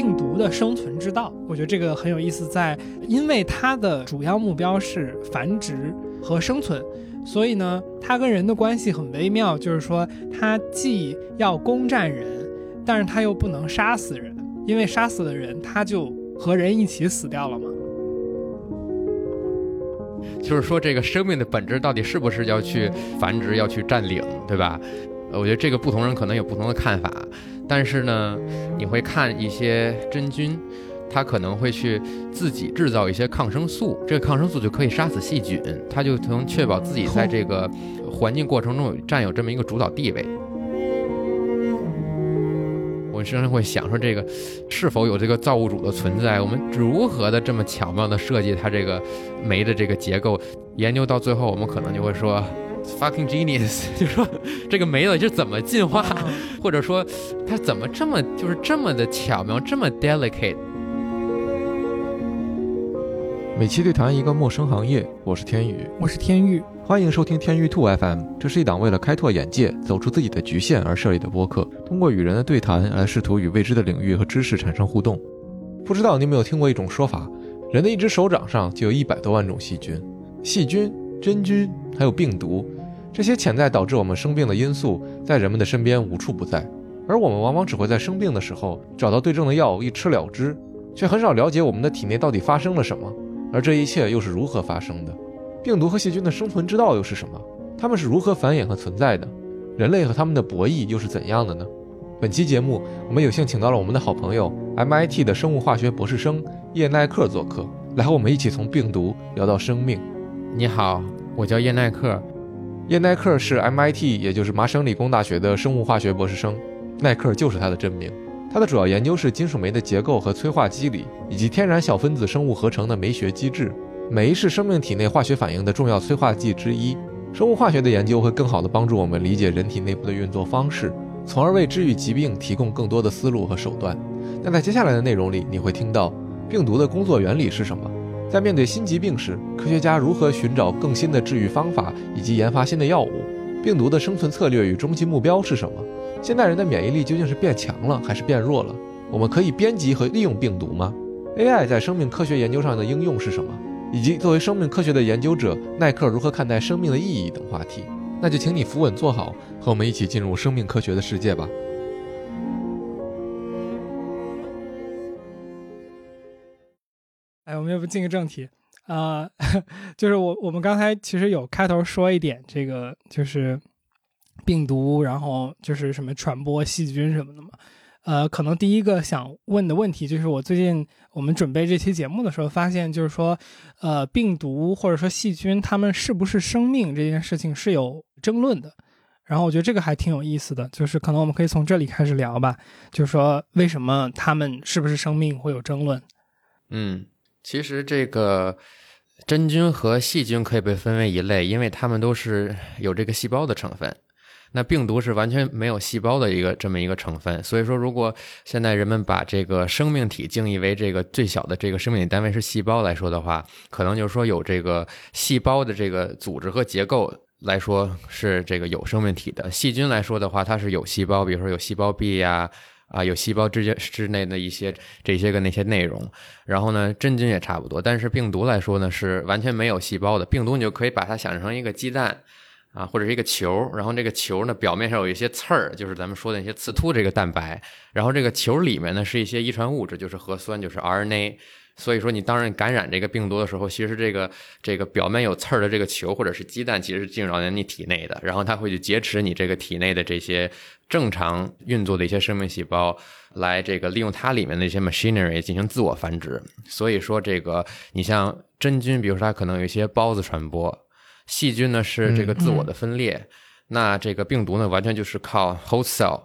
病毒的生存之道。我觉得这个很有意思，在因为它的主要目标是繁殖和生存，所以呢，它跟人的关系很微妙，就是说它既要攻占人，但是它又不能杀死人，因为杀死了人，它就和人一起死掉了嘛。就是说，这个生命的本质到底是不是要去繁殖、要去占领，对吧？我觉得这个不同人可能有不同的看法。但是呢，你会看一些真菌，它可能会去自己制造一些抗生素，这个抗生素就可以杀死细菌，它就能确保自己在这个环境过程中占有这么一个主导地位。我经常会想说，这个是否有这个造物主的存在？我们如何的这么巧妙的设计它这个酶的这个结构？研究到最后，我们可能就会说，fucking genius，就说这个酶到底是怎么进化，或者说它怎么这么就是这么的巧妙，这么 delicate。每期对谈一个陌生行业，我是天宇，我是天宇，欢迎收听天域兔 FM。这是一档为了开拓眼界、走出自己的局限而设立的播客，通过与人的对谈来试图与未知的领域和知识产生互动。不知道你有没有听过一种说法，人的一只手掌上就有一百多万种细菌，细菌、真菌还有病毒，这些潜在导致我们生病的因素，在人们的身边无处不在，而我们往往只会在生病的时候找到对症的药，一吃了之，却很少了解我们的体内到底发生了什么。而这一切又是如何发生的？病毒和细菌的生存之道又是什么？它们是如何繁衍和存在的？人类和他们的博弈又是怎样的呢？本期节目，我们有幸请到了我们的好朋友 MIT 的生物化学博士生叶奈克做客，来和我们一起从病毒聊到生命。你好，我叫叶奈克。叶奈克是 MIT，也就是麻省理工大学的生物化学博士生，奈克就是他的真名。他的主要研究是金属酶的结构和催化机理，以及天然小分子生物合成的酶学机制。酶是生命体内化学反应的重要催化剂之一。生物化学的研究会更好地帮助我们理解人体内部的运作方式，从而为治愈疾病提供更多的思路和手段。但在接下来的内容里，你会听到病毒的工作原理是什么，在面对新疾病时，科学家如何寻找更新的治愈方法，以及研发新的药物。病毒的生存策略与终极目标是什么？现代人的免疫力究竟是变强了还是变弱了？我们可以编辑和利用病毒吗？AI 在生命科学研究上的应用是什么？以及作为生命科学的研究者，耐克如何看待生命的意义等话题？那就请你扶稳坐好，和我们一起进入生命科学的世界吧。哎，我们要不进个正题？啊，就是我我们刚才其实有开头说一点，这个就是病毒，然后就是什么传播细菌什么的嘛。呃，可能第一个想问的问题就是，我最近我们准备这期节目的时候，发现就是说，呃，病毒或者说细菌，它们是不是生命这件事情是有争论的。然后我觉得这个还挺有意思的，就是可能我们可以从这里开始聊吧，就是说为什么它们是不是生命会有争论？嗯。其实这个真菌和细菌可以被分为一类，因为它们都是有这个细胞的成分。那病毒是完全没有细胞的一个这么一个成分。所以说，如果现在人们把这个生命体定义为这个最小的这个生命体单位是细胞来说的话，可能就是说有这个细胞的这个组织和结构来说是这个有生命体的。细菌来说的话，它是有细胞，比如说有细胞壁呀。啊有细胞之间之内的一些这些个那些内容，然后呢，真菌也差不多。但是病毒来说呢，是完全没有细胞的。病毒你就可以把它想成一个鸡蛋啊，或者是一个球。然后这个球呢，表面上有一些刺儿，就是咱们说的那些刺突这个蛋白。然后这个球里面呢，是一些遗传物质，就是核酸，就是 RNA。所以说，你当然感染这个病毒的时候，其实这个这个表面有刺儿的这个球或者是鸡蛋，其实是进入到你体内的，然后它会去劫持你这个体内的这些正常运作的一些生命细胞，来这个利用它里面的一些 machinery 进行自我繁殖。所以说，这个你像真菌，比如说它可能有一些孢子传播；细菌呢是这个自我的分裂，那这个病毒呢完全就是靠 host cell。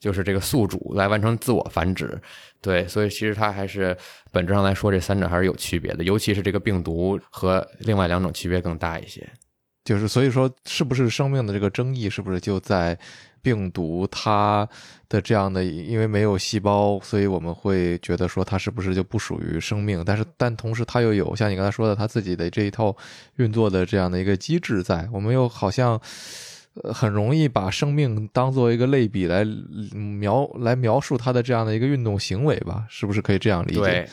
就是这个宿主来完成自我繁殖，对，所以其实它还是本质上来说，这三者还是有区别的，尤其是这个病毒和另外两种区别更大一些。就是所以说，是不是生命的这个争议，是不是就在病毒它的这样的，因为没有细胞，所以我们会觉得说它是不是就不属于生命？但是但同时它又有像你刚才说的，它自己的这一套运作的这样的一个机制在，我们又好像。很容易把生命当做一个类比来描来描述它的这样的一个运动行为吧？是不是可以这样理解？对，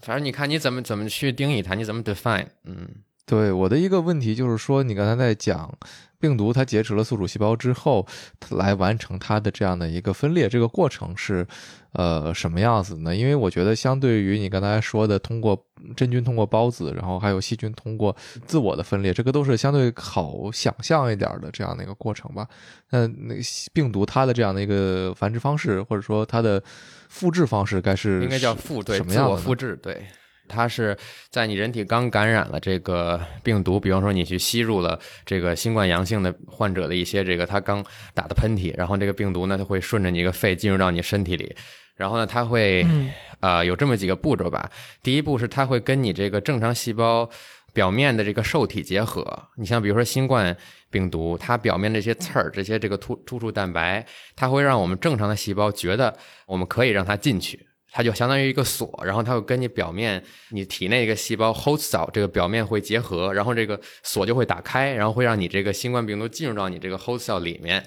反正你看你怎么怎么去定义它，你怎么 define？嗯，对，我的一个问题就是说，你刚才在讲病毒它劫持了宿主细胞之后，来完成它的这样的一个分裂，这个过程是呃什么样子呢？因为我觉得，相对于你刚才说的，通过真菌通过孢子，然后还有细菌通过自我的分裂，这个都是相对好想象一点的这样的一个过程吧。那那病毒它的这样的一个繁殖方式，或者说它的复制方式，该是应该叫复对什么样的自我复制对。它是在你人体刚感染了这个病毒，比方说你去吸入了这个新冠阳性的患者的一些这个他刚打的喷嚏，然后这个病毒呢，它会顺着你一个肺进入到你身体里，然后呢，它会嗯呃有这么几个步骤吧。第一步是它会跟你这个正常细胞表面的这个受体结合。你像比如说新冠病毒，它表面这些刺儿、这些这个突突触蛋白，它会让我们正常的细胞觉得我们可以让它进去。它就相当于一个锁，然后它会跟你表面你体内一个细胞 host cell 这个表面会结合，然后这个锁就会打开，然后会让你这个新冠病毒进入到你这个 host cell 里面。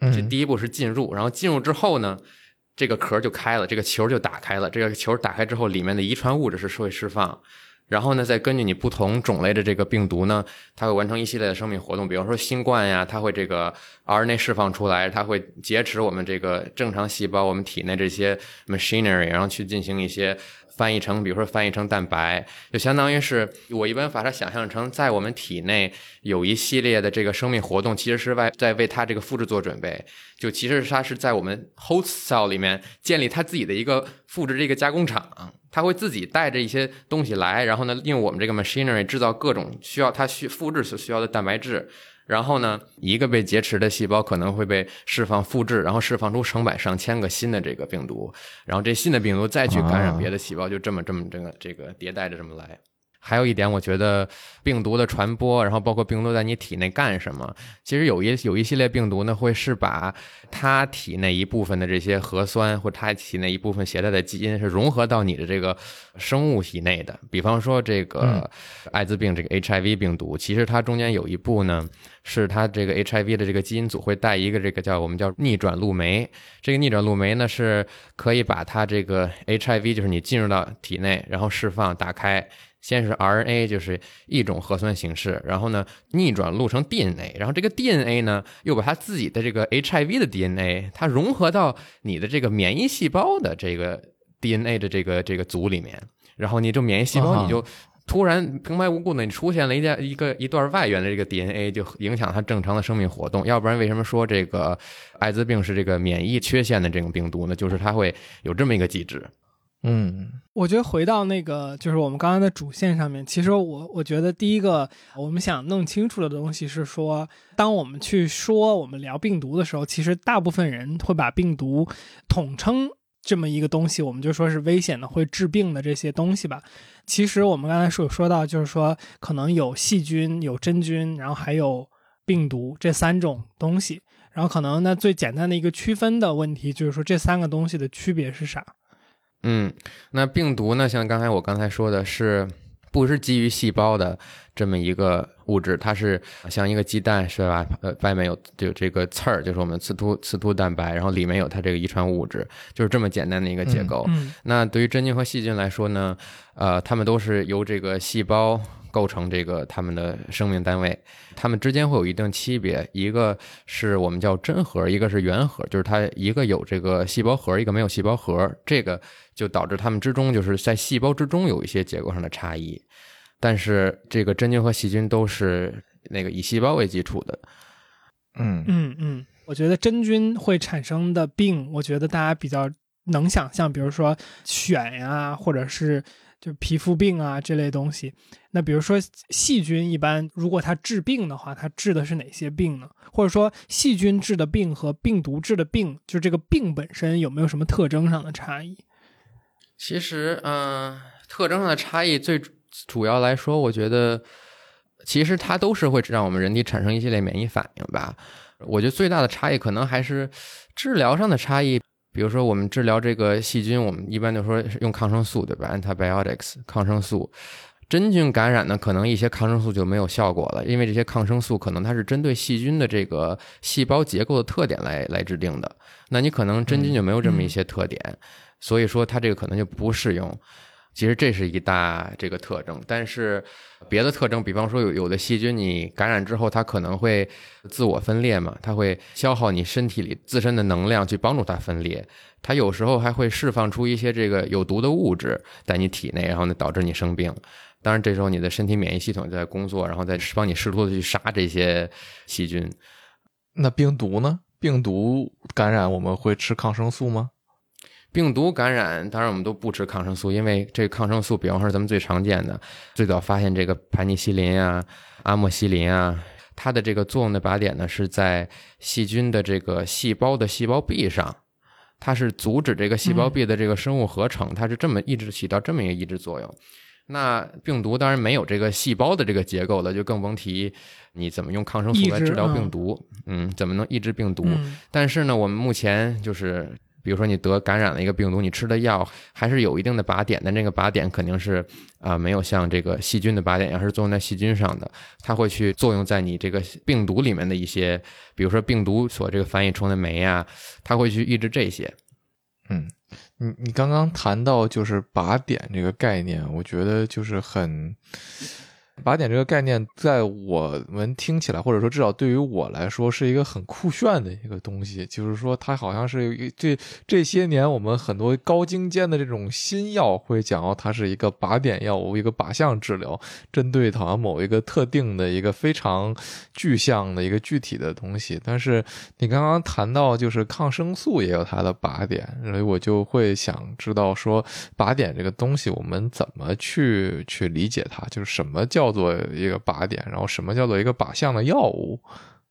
这嗯第一步是进入，然后进入之后呢，这个壳就开了，这个球就打开了。这个球打开之后，里面的遗传物质是会释放，然后呢，再根据你不同种类的这个病毒呢，它会完成一系列的生命活动，比如说新冠呀，它会这个 RNA 释放出来，它会劫持我们这个正常细胞，我们体内这些 machinery，然后去进行一些。翻译成，比如说翻译成蛋白，就相当于是我一般把它想象成，在我们体内有一系列的这个生命活动，其实是为在为它这个复制做准备。就其实它是在我们 host cell 里面建立它自己的一个复制这个加工厂，它会自己带着一些东西来，然后呢，用我们这个 machinery 制造各种需要它需复制所需要的蛋白质。然后呢，一个被劫持的细胞可能会被释放复制，然后释放出成百上千个新的这个病毒，然后这新的病毒再去感染别的细胞，就这么这么这个这个迭代着这么来。还有一点，我觉得病毒的传播，然后包括病毒在你体内干什么，其实有一有一系列病毒呢，会是把它体内一部分的这些核酸或它体内一部分携带的基因是融合到你的这个生物体内的。比方说这个艾滋病这个 HIV 病毒，其实它中间有一步呢，是它这个 HIV 的这个基因组会带一个这个叫我们叫逆转录酶。这个逆转录酶呢是可以把它这个 HIV 就是你进入到体内，然后释放打开。先是 RNA，就是一种核酸形式，然后呢逆转录成 DNA，然后这个 DNA 呢又把它自己的这个 HIV 的 DNA，它融合到你的这个免疫细胞的这个 DNA 的这个这个组里面，然后你这免疫细胞你就突然平白无故的你出现了一件一个一段外源的这个 DNA，就影响它正常的生命活动。要不然为什么说这个艾滋病是这个免疫缺陷的这种病毒呢？就是它会有这么一个机制。嗯我觉得回到那个就是我们刚刚的主线上面，其实我我觉得第一个我们想弄清楚的东西是说，当我们去说我们聊病毒的时候，其实大部分人会把病毒统称这么一个东西，我们就说是危险的、会致病的这些东西吧。其实我们刚才说说到，就是说可能有细菌、有真菌，然后还有病毒这三种东西。然后可能那最简单的一个区分的问题就是说这三个东西的区别是啥？嗯，那病毒呢？像刚才我刚才说的是，不是基于细胞的这么一个物质，它是像一个鸡蛋是吧？呃，外面有有这个刺儿，就是我们刺突刺突蛋白，然后里面有它这个遗传物质，就是这么简单的一个结构。嗯那对于真菌和细菌来说呢，呃，它们都是由这个细胞构成这个它们的生命单位，它们之间会有一定区别，一个是我们叫真核，一个是原核，就是它一个有这个细胞核，一个没有细胞核，这个就导致它们之中就是在细胞之中有一些结构上的差异，但是这个真菌和细菌都是那个以细胞为基础的，嗯嗯嗯，我觉得真菌会产生的病，我觉得大家比较能想象，比如说癣呀，或者是就皮肤病啊这类东西。那比如说细菌，一般如果它治病的话，它治的是哪些病呢？或者说细菌治的病和病毒治的病，就这个病本身有没有什么特征上的差异？其实，嗯、特征上的差异最主要来说，我觉得其实它都是会让我们人体产生一系列免疫反应吧。我觉得最大的差异可能还是治疗上的差异。比如说，我们治疗这个细菌，我们一般就说用抗生素，对吧？antibiotics 抗生素。真菌感染呢，可能一些抗生素就没有效果了，因为这些抗生素可能它是针对细菌的这个细胞结构的特点来来制定的。那你可能真菌就没有这么一些特点，所以说它这个可能就不适用。其实这是一大这个特征，但是别的特征，比方说有有的细菌你感染之后，它可能会自我分裂嘛，它会消耗你身体里自身的能量去帮助它分裂，它有时候还会释放出一些这个有毒的物质在你体内，然后呢导致你生病。当然这时候你的身体免疫系统在工作，然后再帮你试图的去杀这些细菌。那病毒呢？病毒感染我们会吃抗生素吗？病毒感染，当然我们都不吃抗生素，因为这个抗生素，比方说咱们最常见的，最早发现这个盘尼西林啊、阿莫西林啊，它的这个作用的靶点呢是在细菌的这个细胞的细胞壁上，它是阻止这个细胞壁的这个生物合成，它是这么一直起到这么一个抑制作用。那病毒当然没有这个细胞的这个结构了，就更甭提你怎么用抗生素来治疗病毒，嗯，怎么能抑制病毒？但是呢，我们目前就是。比如说你得感染了一个病毒，你吃的药还是有一定的靶点的，那个靶点肯定是啊没有像这个细菌的靶点一样是作用在细菌上的，它会去作用在你这个病毒里面的一些，比如说病毒所这个翻译出的酶啊，它会去抑制这些。嗯，你你刚刚谈到就是靶点这个概念，我觉得就是很。靶点这个概念，在我们听起来，或者说至少对于我来说，是一个很酷炫的一个东西。就是说，它好像是这这些年我们很多高精尖的这种新药会讲到，它是一个靶点药物，一个靶向治疗，针对好像某一个特定的一个非常具象的一个具体的东西。但是你刚刚谈到，就是抗生素也有它的靶点，所以我就会想知道说，靶点这个东西，我们怎么去去理解它？就是什么叫？叫做一个靶点，然后什么叫做一个靶向的药物？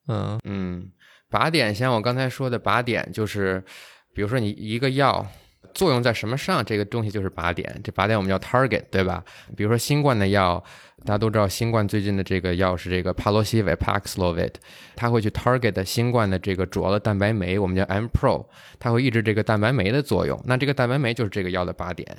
嗯嗯，靶点像我刚才说的靶点，就是比如说你一个药作用在什么上，这个东西就是靶点。这靶点我们叫 target，对吧？比如说新冠的药，大家都知道，新冠最近的这个药是这个帕罗西韦 （Paxlovid），它会去 target 新冠的这个主要的蛋白酶，我们叫 Mpro，它会抑制这个蛋白酶的作用。那这个蛋白酶就是这个药的靶点。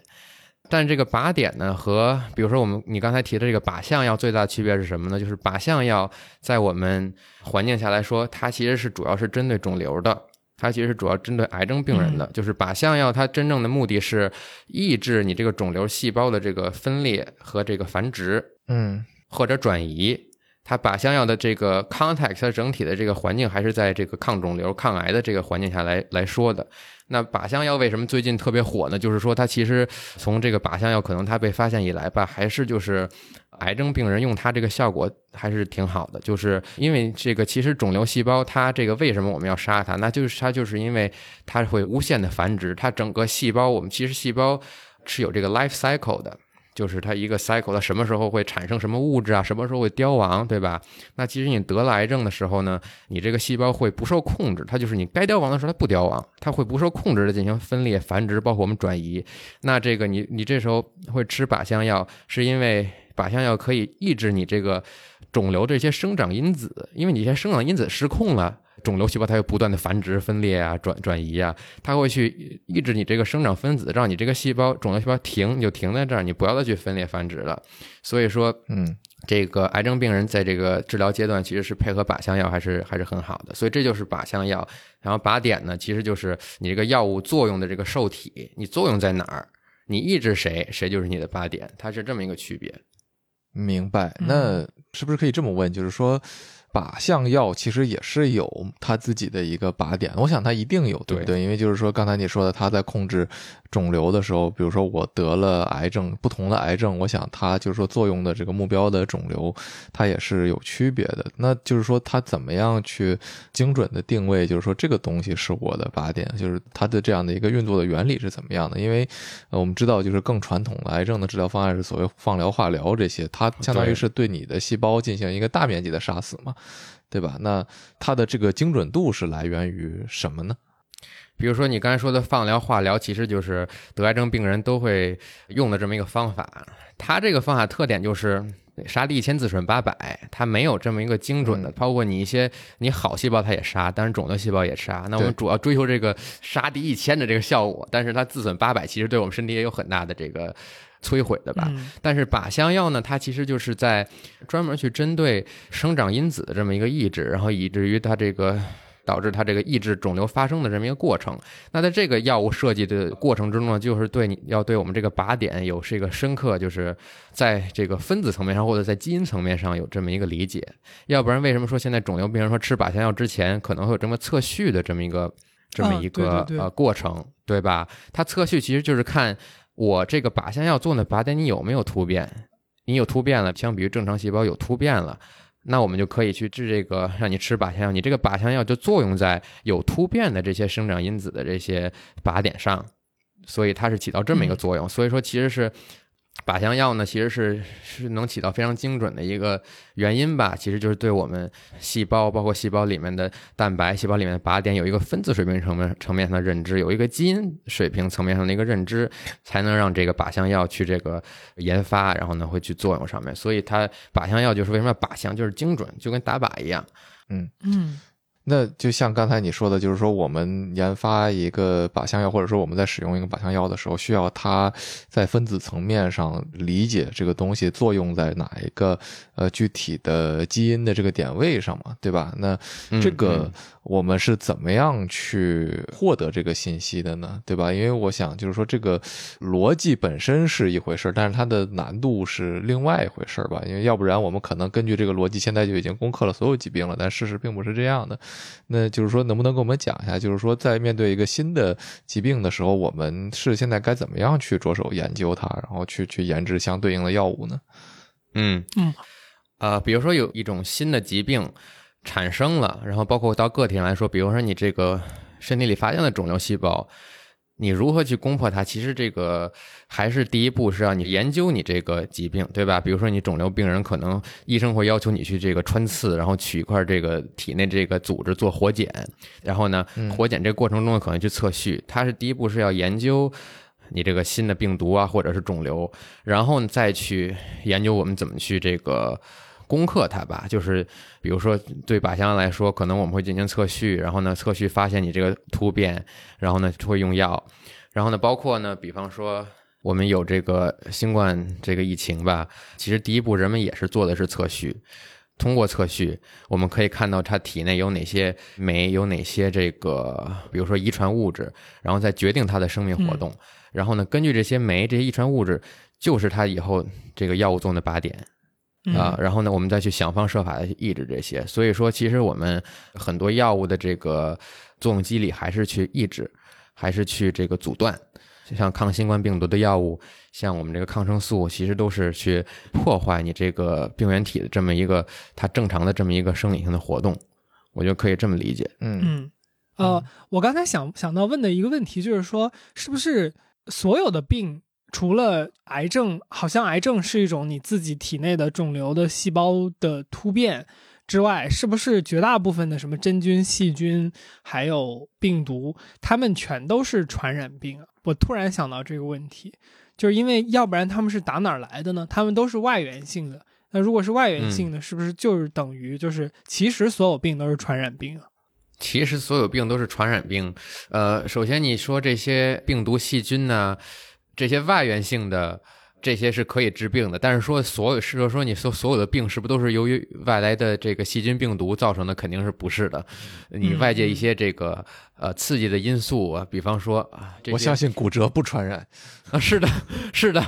但这个靶点呢，和比如说我们你刚才提的这个靶向药最大的区别是什么呢？就是靶向药在我们环境下来说，它其实是主要是针对肿瘤的，它其实是主要针对癌症病人的。就是靶向药它真正的目的是抑制你这个肿瘤细胞的这个分裂和这个繁殖，嗯，或者转移。它靶向药的这个 context，它整体的这个环境还是在这个抗肿瘤、抗癌的这个环境下来来说的。那靶向药为什么最近特别火呢？就是说，它其实从这个靶向药可能它被发现以来吧，还是就是癌症病人用它这个效果还是挺好的。就是因为这个，其实肿瘤细胞它这个为什么我们要杀它？那就是它就是因为它会无限的繁殖，它整个细胞我们其实细胞是有这个 life cycle 的。就是它一个 cycle，它什么时候会产生什么物质啊？什么时候会凋亡，对吧？那其实你得了癌症的时候呢，你这个细胞会不受控制，它就是你该凋亡的时候它不凋亡，它会不受控制的进行分裂、繁殖，包括我们转移。那这个你你这时候会吃靶向药，是因为靶向药可以抑制你这个肿瘤这些生长因子，因为你一些生长因子失控了。肿瘤细胞它又不断的繁殖、分裂啊、转转移啊，它会去抑制你这个生长分子，让你这个细胞肿瘤细胞停，你就停在这儿，你不要再去分裂繁殖了。所以说，嗯，这个癌症病人在这个治疗阶段其实是配合靶向药还是还是很好的。所以这就是靶向药。然后靶点呢，其实就是你这个药物作用的这个受体，你作用在哪儿，你抑制谁，谁就是你的靶点，它是这么一个区别。明白？那是不是可以这么问？就是说。靶向药其实也是有它自己的一个靶点，我想它一定有，对不对？因为就是说刚才你说的，它在控制肿瘤的时候，比如说我得了癌症，不同的癌症，我想它就是说作用的这个目标的肿瘤，它也是有区别的。那就是说它怎么样去精准的定位，就是说这个东西是我的靶点，就是它的这样的一个运作的原理是怎么样的？因为我们知道，就是更传统的癌症的治疗方案是所谓放疗、化疗这些，它相当于是对你的细胞进行一个大面积的杀死嘛。对吧？那它的这个精准度是来源于什么呢？比如说你刚才说的放疗、化疗，其实就是得癌症病人都会用的这么一个方法。它这个方法特点就是杀敌一千自损八百，它没有这么一个精准的。嗯包括你一些你好细胞它也杀，但是肿瘤细胞也杀。那我们主要追求这个杀敌一千的这个效果，但是它自损八百，其实对我们身体也有很大的这个摧毁的吧。嗯但是靶向药呢，它其实就是在专门去针对生长因子的这么一个抑制，然后以至于它这个导致它这个抑制肿瘤发生的这么一个过程。那在这个药物设计的过程之中呢，就是对你要对我们这个靶点有这个深刻，就是在这个分子层面上或者在基因层面上有这么一个理解。要不然为什么说现在肿瘤病人说吃靶向药之前可能会有这么测序的这么一个这么啊一个、呃过程，对吧？它测序其实就是看我这个靶向药做的靶点你有没有突变，你有突变了，相比于正常细胞有突变了。那我们就可以去治这个，让你吃靶向药。你这个靶向药就作用在有突变的这些生长因子的这些靶点上，所以它是起到这么一个作用。所以说，其实是靶向药呢，其实是是能起到非常精准的一个原因吧。其实就是对我们细胞，包括细胞里面的蛋白、细胞里面的靶点有一个分子水平层面层面上的认知，有一个基因水平层面上的一个认知，才能让这个靶向药去这个研发，然后呢会去作用上面。所以它靶向药就是为什么靶向就是精准，就跟打靶一样。嗯那就像刚才你说的，就是说我们研发一个靶向药，或者说我们在使用一个靶向药的时候，需要它在分子层面上理解这个东西作用在哪一个呃具体的基因的这个点位上嘛，对吧？那嗯这个嗯我们是怎么样去获得这个信息的呢？对吧？因为我想就是说这个逻辑本身是一回事，但是它的难度是另外一回事吧？因为要不然我们可能根据这个逻辑现在就已经攻克了所有疾病了，但事实并不是这样的。那就是说，能不能跟我们讲一下，就是说在面对一个新的疾病的时候，我们是现在该怎么样去着手研究它，然后去去研制相对应的药物呢？嗯嗯，呃，比如说有一种新的疾病产生了，然后包括到个体上来说，比如说你这个身体里发现了肿瘤细胞，你如何去攻破它？其实这个还是第一步是让你研究你这个疾病，对吧？比如说你肿瘤病人，可能医生会要求你去这个穿刺，然后取一块这个体内这个组织做活检，然后呢，活检这个过程中可能去测序。它是第一步是要研究。你这个新的病毒啊，或者是肿瘤，然后呢再去研究我们怎么去这个攻克它吧。就是比如说对靶向来说，可能我们会进行测序，然后呢测序发现你这个突变，然后呢会用药，然后呢包括呢，比方说我们有这个新冠这个疫情吧，其实第一步人们也是做的是测序。通过测序，我们可以看到它体内有哪些酶，有哪些这个，比如说遗传物质，然后再决定它的生命活动。然后呢，根据这些酶、这些遗传物质，就是它以后这个药物作用的靶点嗯啊。然后呢，我们再去想方设法的抑制这些。所以说，其实我们很多药物的这个作用机理还是去抑制，还是去这个阻断。就像抗新冠病毒的药物，像我们这个抗生素，其实都是去破坏你这个病原体的这么一个它正常的这么一个生理性的活动。我觉得可以这么理解。嗯嗯，呃，我刚才想想到问的一个问题就是说，是不是所有的病，除了癌症，好像癌症是一种你自己体内的肿瘤的细胞的突变之外，是不是绝大部分的什么真菌、细菌还有病毒，它们全都是传染病啊？我突然想到这个问题，就是因为要不然他们是打哪儿来的呢？他们都是外源性的。那如果是外源性的，是不是就是等于就是其实所有病都是传染病啊？其实所有病都是传染病。呃，首先你说这些病毒、细菌呢，这些外源性的。这些是可以治病的，但是说所有，是说你说所有的病是不是都是由于外来的这个细菌病毒造成的？肯定是不是的。你外界一些这个呃刺激的因素啊，比方说啊，我相信骨折不传染。啊，是的，是的，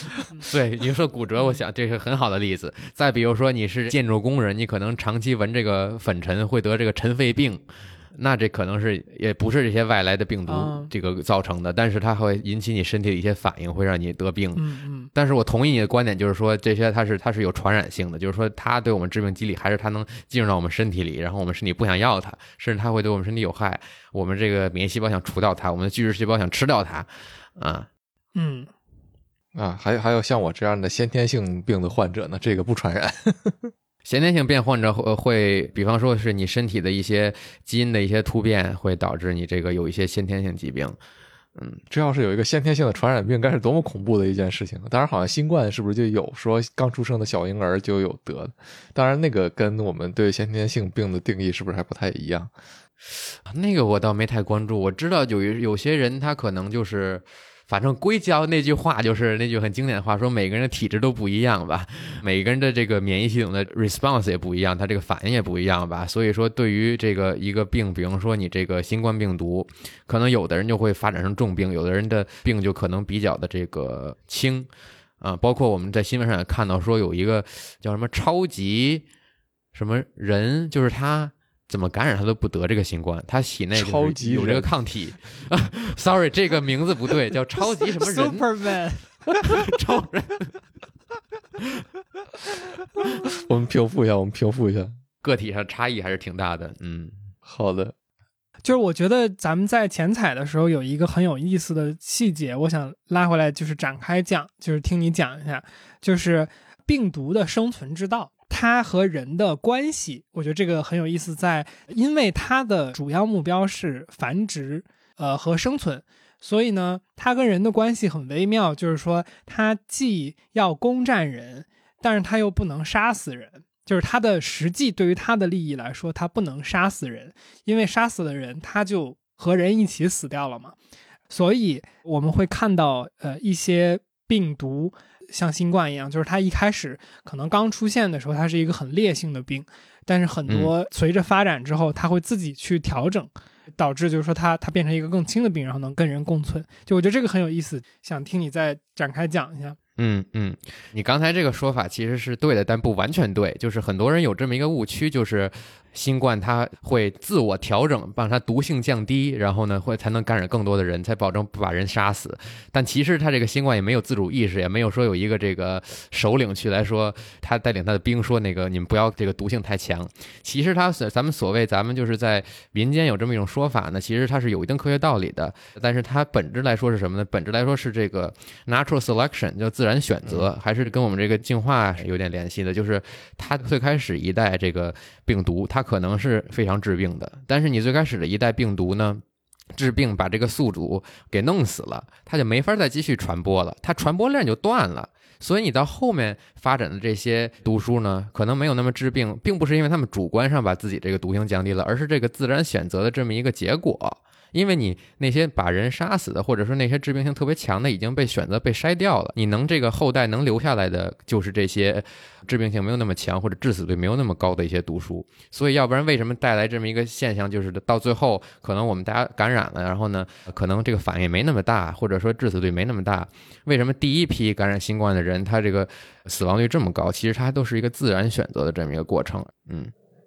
对你说骨折，我想这是很好的例子。再比如说你是建筑工人，你可能长期闻这个粉尘会得这个尘肺病。那这可能是也不是这些外来的病毒嗯这个造成的，但是它会引起你身体的一些反应，会让你得病。嗯嗯但是我同意你的观点，就是说这些它是它是有传染性的，就是说它对我们致病机理还是它能进入到我们身体里，然后我们身体不想要它，甚至它会对我们身体有害。我们这个免疫细胞想除掉它，我们的巨噬细胞想吃掉它，啊，嗯，啊，还有还有像我这样的先天性病的患者呢，这个不传染。先天性变患者会会，比方说是你身体的一些基因的一些突变，会导致你这个有一些先天性疾病，嗯，这要是有一个先天性的传染病，该是多么恐怖的一件事情！当然，好像新冠是不是就有说刚出生的小婴儿就有得的？当然，那个跟我们对先天性病的定义是不是还不太一样？那个我倒没太关注。我知道有有些人他可能就是。反正硅胶那句话就是那句很经典的话，说每个人的体质都不一样吧，每个人的这个免疫系统的 response 也不一样，他这个反应也不一样吧。所以说，对于这个一个病，比如说你这个新冠病毒，可能有的人就会发展成重病，有的人的病就可能比较的这个轻啊。包括我们在新闻上也看到说有一个叫什么超级什么人，就是他。怎么感染他都不得这个新冠，他体内超级有这个 抗体。Sorry，这个名字不对，叫超级什么人？Superman，超人。我们平复一下，我们平复一下，个体上差异还是挺大的。嗯，好的。就是我觉得咱们在前采的时候有一个很有意思的细节，我想拉回来，就是展开讲，就是听你讲一下，就是病毒的生存之道。它和人的关系，我觉得这个很有意思，在因为它的主要目标是繁殖，呃和生存，所以呢，它跟人的关系很微妙，就是说它既要攻占人，但是它又不能杀死人，就是它的实际对于它的利益来说，它不能杀死人，因为杀死了人，它就和人一起死掉了嘛，所以我们会看到，呃一些病毒。像新冠一样，就是它一开始可能刚出现的时候，它是一个很烈性的病，但是很多随着发展之后，它会自己去调整，导致就是说它它变成一个更轻的病，然后能跟人共存。就我觉得这个很有意思，想听你再展开讲一下。嗯嗯，你刚才这个说法其实是对的，但不完全对，就是很多人有这么一个误区，就是。新冠它会自我调整，帮它毒性降低，然后呢会才能感染更多的人，才保证不把人杀死。但其实它这个新冠也没有自主意识，也没有说有一个这个首领去来说，他带领他的兵说那个你们不要这个毒性太强。其实他所咱们所谓咱们就是在民间有这么一种说法呢，其实它是有一定科学道理的。但是它本质来说是什么呢？本质来说是这个 natural selection，叫自然选择，还是跟我们这个进化有点联系的。就是它最开始一代这个病毒，它可能是非常致病的，但是你最开始的一代病毒呢，治病把这个宿主给弄死了，它就没法再继续传播了，它传播链就断了。所以你到后面发展的这些毒株呢，可能没有那么致病，并不是因为他们主观上把自己这个毒性降低了，而是这个自然选择的这么一个结果。因为你那些把人杀死的，或者说那些致病性特别强的，已经被选择被筛掉了。你能这个后代能留下来的，就是这些致病性没有那么强或者致死率没有那么高的一些毒株。所以，要不然为什么带来这么一个现象，就是到最后可能我们大家感染了，然后呢，可能这个反应没那么大，或者说致死率没那么大？为什么第一批感染新冠的人，他这个死亡率这么高？其实它都是一个自然选择的这么一个过程。嗯，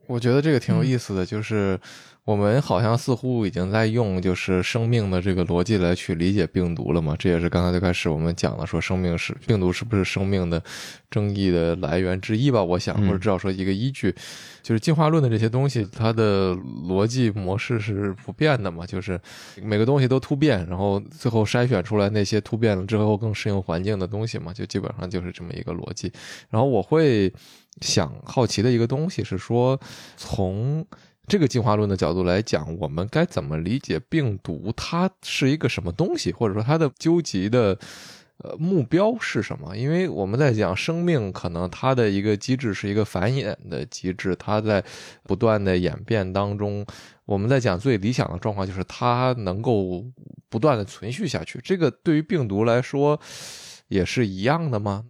我觉得这个挺有意思的，就是。我们好像似乎已经在用就是生命的这个逻辑来去理解病毒了嘛？这也是刚才最开始我们讲了，说生命是病毒是不是生命的争议的来源之一吧？我想，或者至少说一个依据，就是进化论的这些东西，它的逻辑模式是不变的嘛？就是每个东西都突变，然后最后筛选出来那些突变了之后更适应环境的东西嘛？就基本上就是这么一个逻辑。然后我会想好奇的一个东西是说从。这个进化论的角度来讲，我们该怎么理解病毒？它是一个什么东西，或者说它的究极的呃目标是什么？因为我们在讲生命，可能它的一个机制是一个繁衍的机制，它在不断的演变当中。我们在讲最理想的状况，就是它能够不断的存续下去。这个对于病毒来说也是一样的吗？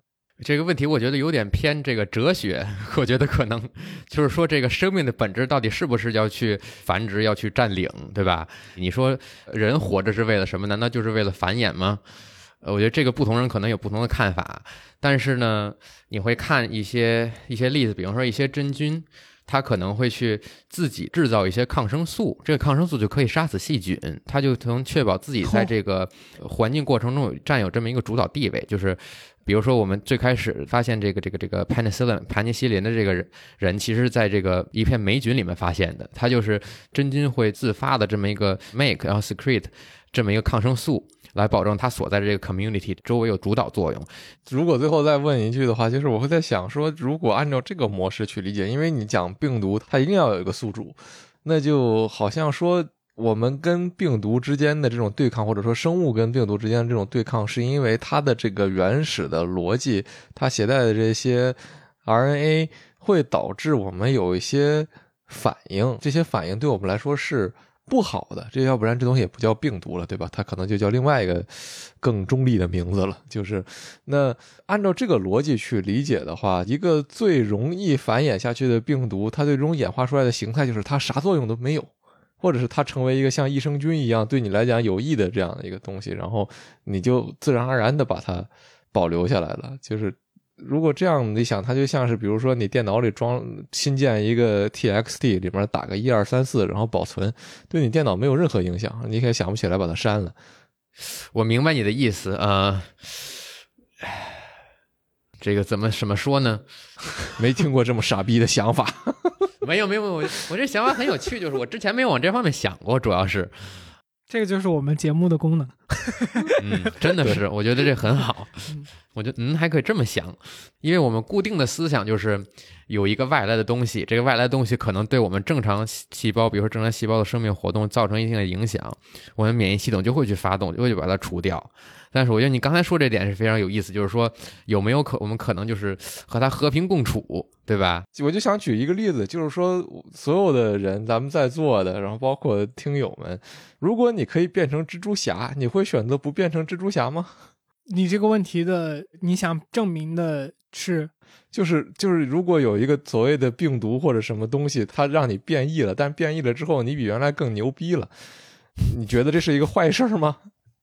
这个问题我觉得有点偏这个哲学，我觉得可能就是说这个生命的本质到底是不是要去繁殖、要去占领，对吧？你说人活着是为了什么？难道就是为了繁衍吗？呃，我觉得这个不同人可能有不同的看法。但是呢，你会看一些一些例子，比方说一些真菌，它可能会去自己制造一些抗生素，这个抗生素就可以杀死细菌，它就能确保自己在这个环境过程中占有这么一个主导地位，就是。比如说，我们最开始发现这个这个这个 penicillin 盘尼西林的这个人，其实在这个一片霉菌里面发现的。它就是真菌会自发的这么一个 make 然后 secrete 这么一个抗生素，来保证它所在的这个 community 周围有主导作用。如果最后再问一句的话，就是我会在想说，如果按照这个模式去理解，因为你讲病毒，它一定要有一个宿主，那就好像说。我们跟病毒之间的这种对抗，或者说生物跟病毒之间的这种对抗，是因为它的这个原始的逻辑，它携带的这些 RNA 会导致我们有一些反应，这些反应对我们来说是不好的，这要不然这东西也不叫病毒了，对吧？它可能就叫另外一个更中立的名字了。就是那按照这个逻辑去理解的话，一个最容易繁衍下去的病毒，它最终演化出来的形态就是它啥作用都没有。或者是它成为一个像益生菌一样对你来讲有益的这样的一个东西，然后你就自然而然的把它保留下来了。就是如果这样你想，它就像是比如说你电脑里装新建一个 TXT，里面打个一二三四，然后保存，对你电脑没有任何影响，你可想不起来把它删了。我明白你的意思啊，这个怎么怎么说呢？没听过这么傻逼的想法。没有没有没有，我我这想法很有趣，就是我之前没有往这方面想过，主要是这个就是我们节目的功能。嗯，真的是，我觉得这很好。我觉得嗯还可以这么想，因为我们固定的思想就是有一个外来的东西，这个外来的东西可能对我们正常细胞，比如说正常细胞的生命活动造成一定的影响，我们免疫系统就会去发动，就会去把它除掉。但是我觉得你刚才说这点是非常有意思，就是说有没有可我们可能就是和它和平共处，对吧？我就想举一个例子，就是说所有的人，咱们在座的，然后包括听友们，如果你可以变成蜘蛛侠，你会选择不变成蜘蛛侠吗？你这个问题的，你想证明的是，就是就是，如果有一个所谓的病毒或者什么东西，它让你变异了，但变异了之后，你比原来更牛逼了，你觉得这是一个坏事吗？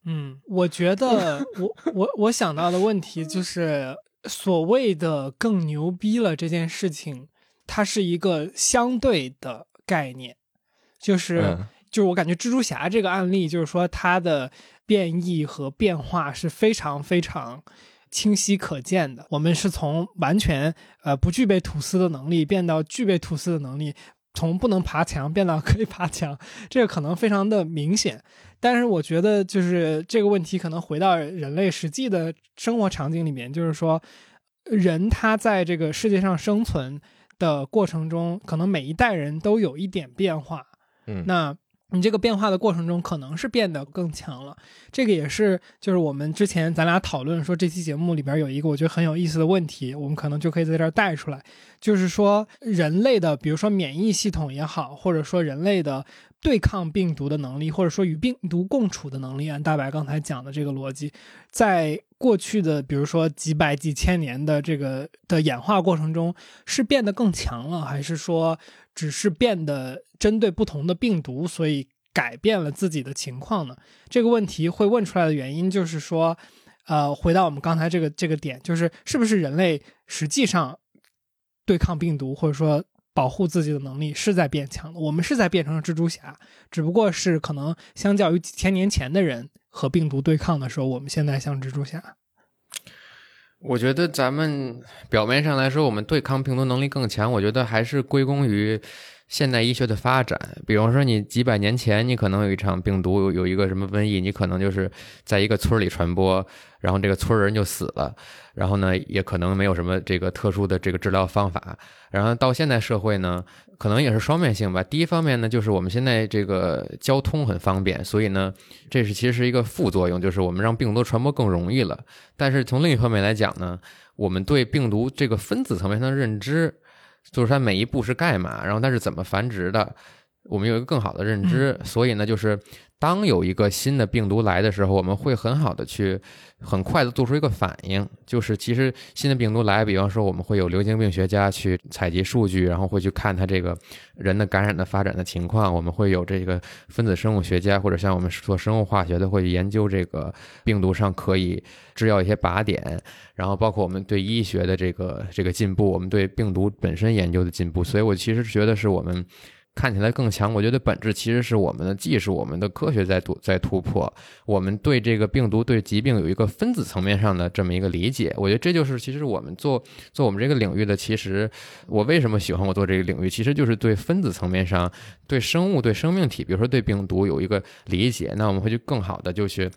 嗯，我觉得我我我想到的问题就是所谓的更牛逼了这件事情，它是一个相对的概念，就是就是我感觉蜘蛛侠这个案例，就是说它的变异和变化是非常非常清晰可见的。我们是从完全呃不具备吐丝的能力变到具备吐丝的能力，从不能爬墙变到可以爬墙，这个可能非常的明显。但是我觉得，就是这个问题可能回到人类实际的生活场景里面，就是说，人他在这个世界上生存的过程中，可能每一代人都有一点变化。嗯，那。你这个变化的过程中，可能是变得更强了。这个也是，就是我们之前咱俩讨论说，这期节目里边有一个我觉得很有意思的问题，我们可能就可以在这儿带出来，就是说人类的，比如说免疫系统也好，或者说人类的对抗病毒的能力，或者说与病毒共处的能力，按大白刚才讲的这个逻辑，在过去的比如说几百几千年的这个的演化过程中，是变得更强了，还是说？只是变得针对不同的病毒，所以改变了自己的情况呢？这个问题会问出来的原因就是说，呃，回到我们刚才这个这个点，就是是不是人类实际上对抗病毒或者说保护自己的能力是在变强的？我们是在变成蜘蛛侠，只不过是可能相较于几千年前的人和病毒对抗的时候，我们现在像蜘蛛侠。我觉得咱们表面上来说，我们对抗病毒能力更强。我觉得还是归功于现代医学的发展。比方说，你几百年前，你可能有一场病毒，有有一个什么瘟疫，你可能就是在一个村里传播，然后这个村人就死了。然后呢，也可能没有什么这个特殊的这个治疗方法。然后到现代社会呢。可能也是双面性吧。第一方面呢，就是我们现在这个交通很方便，所以呢，这是其实是一个副作用，就是我们让病毒传播更容易了。但是从另一方面来讲呢，我们对病毒这个分子层面上的认知，就是它每一步是干嘛，然后它是怎么繁殖的，我们有一个更好的认知。所以呢，就是。当有一个新的病毒来的时候，我们会很好的去，很快的做出一个反应。就是其实新的病毒来，比方说我们会有流行病学家去采集数据，然后会去看它这个人的感染的发展的情况。我们会有这个分子生物学家或者像我们做生物化学的，会研究这个病毒上可以制药一些靶点。然后包括我们对医学的这个这个进步，我们对病毒本身研究的进步。所以我其实觉得是我们。看起来更强，我觉得本质其实是我们的技术、我们的科学在突在突破。我们对这个病毒、对疾病有一个分子层面上的这么一个理解。我觉得这就是其实我们做做我们这个领域的。其实我为什么喜欢我做这个领域，其实就是对分子层面上、对生物、对生命体，比如说对病毒有一个理解。那我们会去更好的就去。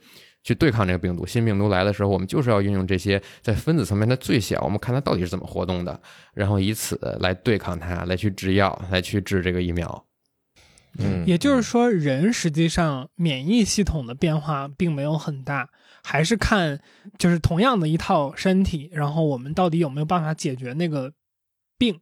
去对抗这个病毒，新病毒来的时候，我们就是要运用这些在分子层面的最小，我们看它到底是怎么活动的，然后以此来对抗它，来去制药，来去治这个疫苗。嗯，也就是说，人实际上免疫系统的变化并没有很大，还是看就是同样的一套身体，然后我们到底有没有办法解决那个病。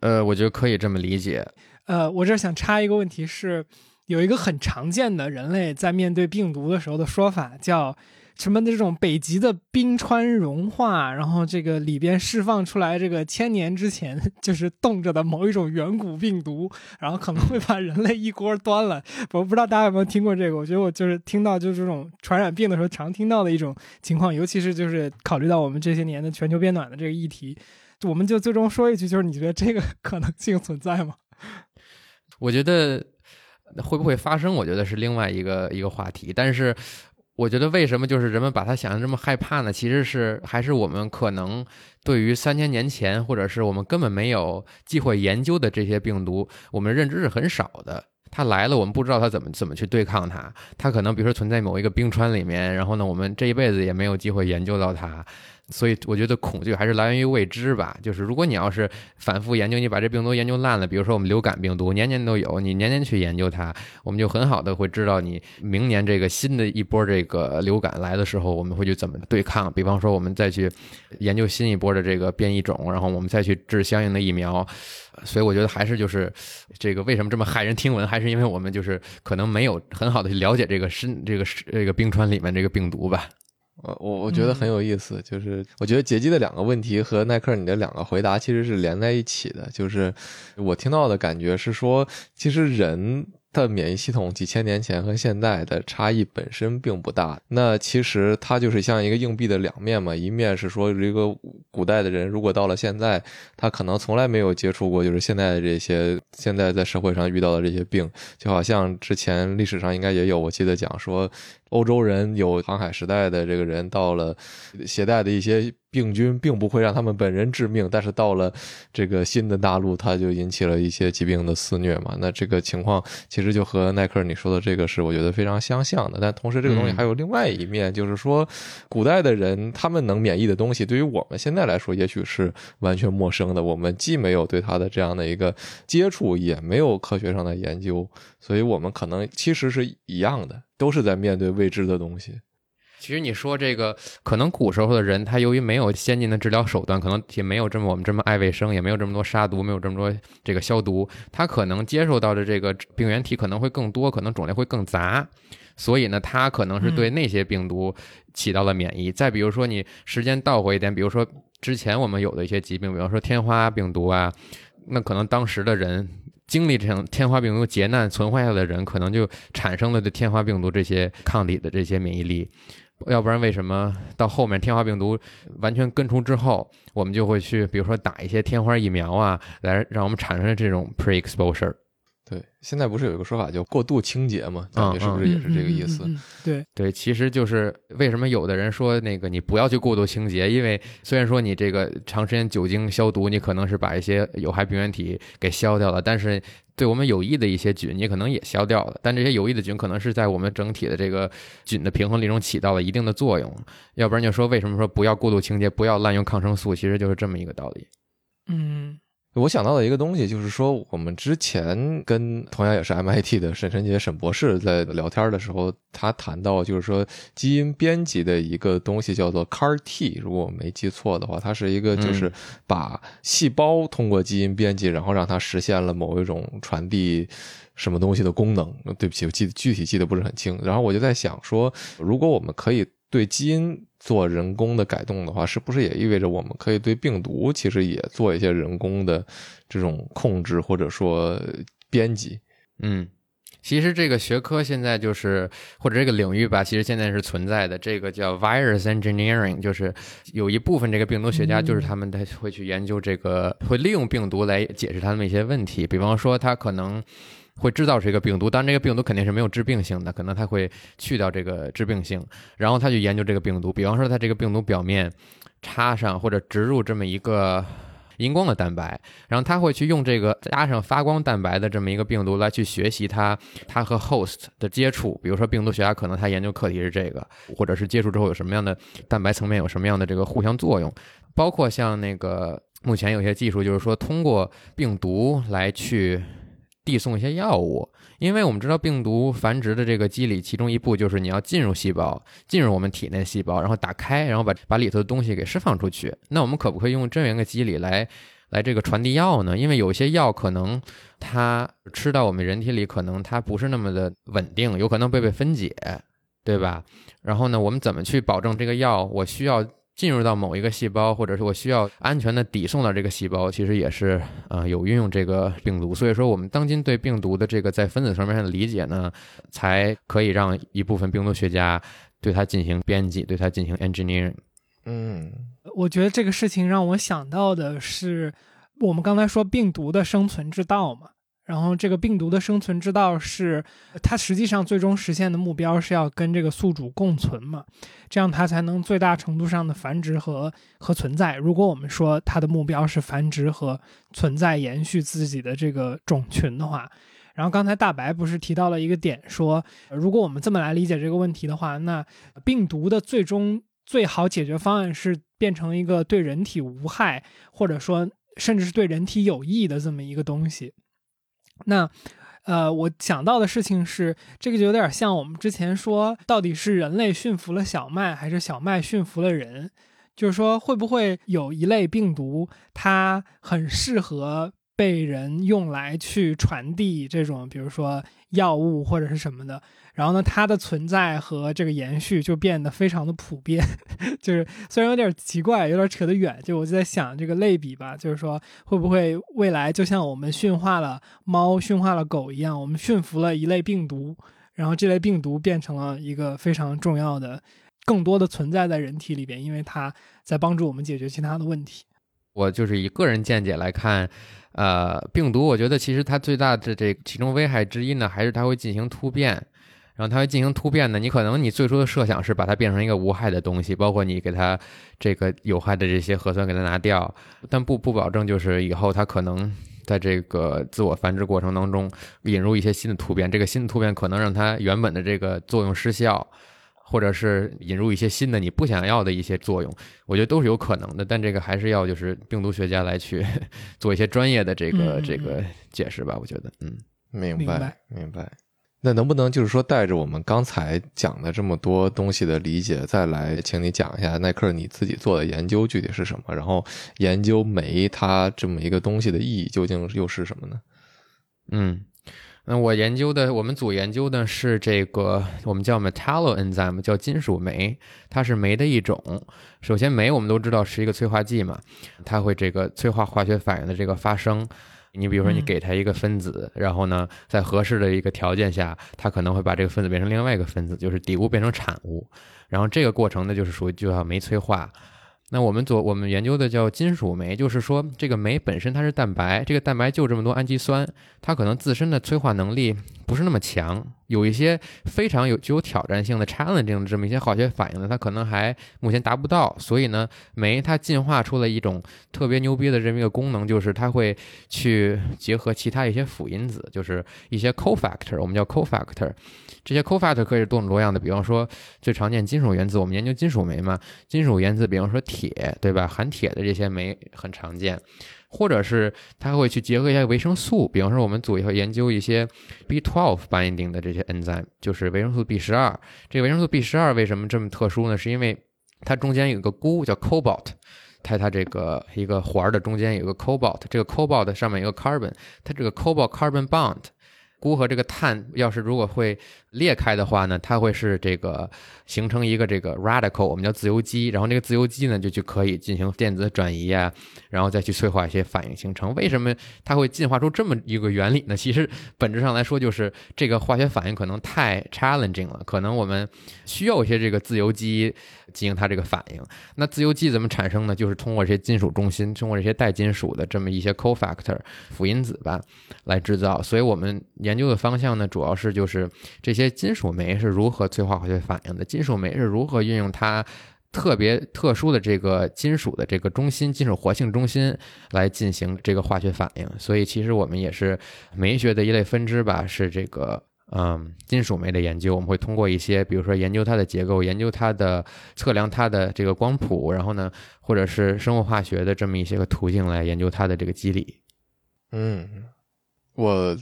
呃，我觉得可以这么理解。呃，我这儿想插一个问题是，有一个很常见的人类在面对病毒的时候的说法，叫什么？那种北极的冰川融化，然后这个里边释放出来这个千年之前就是冻着的某一种远古病毒，然后可能会把人类一锅端了。我不知道大家有没有听过这个？我觉得我就是听到就是这种传染病的时候常听到的一种情况，尤其是就是考虑到我们这些年的全球变暖的这个议题。我们就最终说一句，就是你觉得这个可能性存在吗？我觉得会不会发生，我觉得是另外一个一个话题。但是，我觉得为什么就是人们把它想象这么害怕呢？其实是还是我们可能对于三千年前，或者是我们根本没有机会研究的这些病毒，我们认知是很少的。它来了，我们不知道它怎么怎么去对抗它。它可能比如说存在某一个冰川里面，然后呢，我们这一辈子也没有机会研究到它。所以我觉得恐惧还是来源于未知吧。就是如果你要是反复研究，你把这病毒研究烂了，比如说我们流感病毒年年都有，你年年去研究它，我们就很好的会知道你明年这个新的一波这个流感来的时候，我们会去怎么对抗。比方说我们再去研究新一波的这个变异种，然后我们再去治相应的疫苗。所以我觉得还是就是这个为什么这么骇人听闻，还是因为我们就是可能没有很好的去了解这个深这个这个冰川里面这个病毒吧。我我我觉得很有意思，就是我觉得杰基的两个问题和耐克你的两个回答其实是连在一起的。就是我听到的感觉是说，其实人的免疫系统几千年前和现在的差异本身并不大。那其实它就是像一个硬币的两面嘛，一面是说这个古代的人如果到了现在，他可能从来没有接触过，就是现在的这些现在在社会上遇到的这些病，就好像之前历史上应该也有，我记得讲说。欧洲人有航海时代的这个人，到了携带的一些病菌，并不会让他们本人致命，但是到了这个新的大陆，它就引起了一些疾病的肆虐嘛。那这个情况其实就和耐克你说的这个是我觉得非常相像的。但同时，这个东西还有另外一面，就是说，古代的人他们能免疫的东西，对于我们现在来说，也许是完全陌生的。我们既没有对它的这样的一个接触，也没有科学上的研究，所以我们可能其实是一样的。都是在面对未知的东西。其实你说这个，可能古时候的人，他由于没有先进的治疗手段，可能也没有这么我们这么爱卫生，也没有这么多杀毒，没有这么多这个消毒，他可能接受到的这个病原体可能会更多，可能种类会更杂，所以呢，他可能是对那些病毒起到了免疫。再比如说，你时间倒回一点，比如说之前我们有的一些疾病，比方说天花病毒啊，那可能当时的人。经历这场天花病毒劫难存活下来的人，可能就产生了对天花病毒这些抗体的这些免疫力，要不然为什么到后面天花病毒完全根除之后，我们就会去比如说打一些天花疫苗啊，来让我们产生这种 pre-exposure。对，现在不是有一个说法叫过度清洁吗？感觉是不是也是这个意思？对对，其实就是为什么有的人说那个你不要去过度清洁，因为虽然说你这个长时间酒精消毒，你可能是把一些有害病原体给消掉了，但是对我们有益的一些菌，你可能也消掉了。但这些有益的菌可能是在我们整体的这个菌的平衡力中起到了一定的作用。要不然就说为什么说不要过度清洁，不要滥用抗生素，其实就是这么一个道理。嗯。我想到的一个东西，就是说，我们之前跟同样也是 MIT 的沈晨杰沈博士在聊天的时候，他谈到就是说，基因编辑的一个东西叫做 CAR T，如果我没记错的话，它是一个就是把细胞通过基因编辑，然后让它实现了某一种传递什么东西的功能。对不起，我记得具体记得不是很清。然后我就在想说，如果我们可以对基因做人工的改动的话，是不是也意味着我们可以对病毒其实也做一些人工的这种控制或者说编辑？嗯，其实这个学科现在就是或者这个领域吧，其实现在是存在的。这个叫 virus engineering，就是有一部分这个病毒学家就是他们在会去研究这个，会利用病毒来解释他们一些问题，比方说他可能。会制造这个病毒，但这个病毒肯定是没有致病性的，可能它会去掉这个致病性，然后他去研究这个病毒，比方说他这个病毒表面插上或者植入这么一个荧光的蛋白，然后他会去用这个加上发光蛋白的这么一个病毒来去学习它它和 host 的接触，比如说病毒学家可能他研究课题是这个，或者是接触之后有什么样的蛋白层面有什么样的这个互相作用，包括像那个目前有些技术就是说通过病毒来去。递送一些药物，因为我们知道病毒繁殖的这个机理，其中一步就是你要进入细胞，进入我们体内细胞，然后打开，然后把把里头的东西给释放出去。那我们可不可以用这样一个机理来来这个传递药呢？因为有些药可能它吃到我们人体里，可能它不是那么的稳定，有可能被被分解，对吧？然后呢，我们怎么去保证这个药我需要？进入到某一个细胞，或者是我需要安全的抵送到这个细胞，其实也是啊有运用这个病毒。所以说，我们当今对病毒的这个在分子层面上的理解呢，才可以让一部分病毒学家对它进行编辑，对它进行 engineering。嗯，我觉得这个事情让我想到的是，我们刚才说病毒的生存之道嘛。然后这个病毒的生存之道是，它实际上最终实现的目标是要跟这个宿主共存嘛，这样它才能最大程度上的繁殖和和存在。如果我们说它的目标是繁殖和存在，延续自己的这个种群的话，然后刚才大白不是提到了一个点，说如果我们这么来理解这个问题的话，那病毒的最终最好解决方案是变成一个对人体无害，或者说甚至是对人体有益的这么一个东西。那，呃，我想到的事情是，这个就有点像我们之前说，到底是人类驯服了小麦，还是小麦驯服了人？就是说，会不会有一类病毒，它很适合被人用来去传递这种，比如说药物或者是什么的？然后呢，它的存在和这个延续就变得非常的普遍，就是虽然有点奇怪，有点扯得远，就我就在想这个类比吧，就是说会不会未来就像我们驯化了猫、驯化了狗一样，我们驯服了一类病毒，然后这类病毒变成了一个非常重要的、更多的存在在人体里边，因为它在帮助我们解决其他的问题。我就是以个人见解来看，呃，病毒，我觉得其实它最大的这其中危害之一呢，还是它会进行突变。然后它会进行突变的，你可能你最初的设想是把它变成一个无害的东西，包括你给它这个有害的这些核酸给它拿掉，但不不保证就是以后它可能在这个自我繁殖过程当中引入一些新的突变，这个新的突变可能让它原本的这个作用失效，或者是引入一些新的你不想要的一些作用，我觉得都是有可能的，但这个还是要就是病毒学家来去 做一些专业的这个这个解释吧，我觉得，嗯，明白。明白。那能不能就是说，带着我们刚才讲的这么多东西的理解，再来请你讲一下耐克你自己做的研究具体是什么？然后研究酶它这么一个东西的意义究竟又是什么呢？嗯，那我研究的，我们组研究的是这个，我们叫 metalloenzyme，叫金属酶，它是酶的一种。首先，酶我们都知道是一个催化剂嘛，它会这个催化化学反应的这个发生。你比如说，你给它一个分子，然后呢，在合适的一个条件下，它可能会把这个分子变成另外一个分子，就是底物变成产物，然后这个过程呢，就是属于就叫酶催化。那我们做我们研究的叫金属酶，就是说这个酶本身它是蛋白，这个蛋白就这么多氨基酸，它可能自身的催化能力不是那么强，有一些非常有具有挑战性的 challenge 这么一些化学反应呢，它可能还目前达不到。所以呢，酶它进化出了一种特别牛逼的这么一个功能，就是它会去结合其他一些辅因子，就是一些 cofactor，我们叫 cofactor。这些 cofactor 可以是多种多样的，比方说最常见金属原子，我们研究金属酶嘛，金属原子，比方说铁，对吧？含铁的这些酶很常见，或者是它会去结合一些维生素，比方说我们组以后研究一些 B12 binding 的这些 enzyme，就是维生素 B 十二。这个维生素 B 十二为什么这么特殊呢？是因为它中间有个钴叫 cobalt，它它这个一个环的中间有个 cobalt，这个 cobalt 上面有个 carbon，它这个 cobalt carbon bond。钴和这个碳要是如果会裂开的话呢，它会是这个形成一个这个 radical，我们叫自由基，然后这个自由基呢就就可以进行电子转移啊，然后再去催化一些反应形成。为什么它会进化出这么一个原理呢？其实本质上来说就是这个化学反应可能太 challenging 了，可能我们需要一些这个自由基进行它这个反应。那自由基怎么产生呢？就是通过这些金属中心，通过这些带金属的这么一些 cofactor 辅因子吧来制造。所以我们研究的方向呢，主要是就是这些金属酶是如何催化化学反应的，金属酶是如何运用它特别特殊的这个金属的这个中心，金属活性中心来进行这个化学反应。所以其实我们也是酶学的一类分支吧，是这个嗯金属酶的研究。我们会通过一些，比如说研究它的结构，研究它的测量它的这个光谱，然后呢，或者是生物化学的这么一些个途径来研究它的这个机理。嗯，我。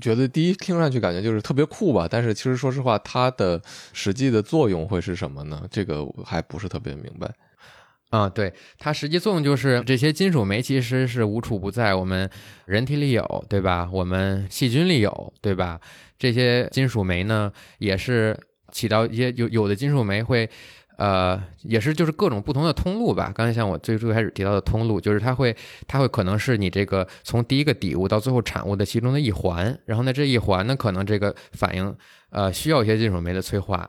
觉得第一听上去感觉就是特别酷吧，但是其实说实话，它的实际的作用会是什么呢？这个还不是特别明白。啊，对，它实际作用就是这些金属酶其实是无处不在，我们人体里有，对吧？我们细菌里有，对吧？这些金属酶呢，也是起到一些有有的金属酶会，呃，也是就是各种不同的通路吧。刚才像我最最开始提到的通路，就是它会它会可能是你这个从第一个底物到最后产物的其中的一环，然后呢这一环呢可能这个反应呃需要一些金属酶的催化。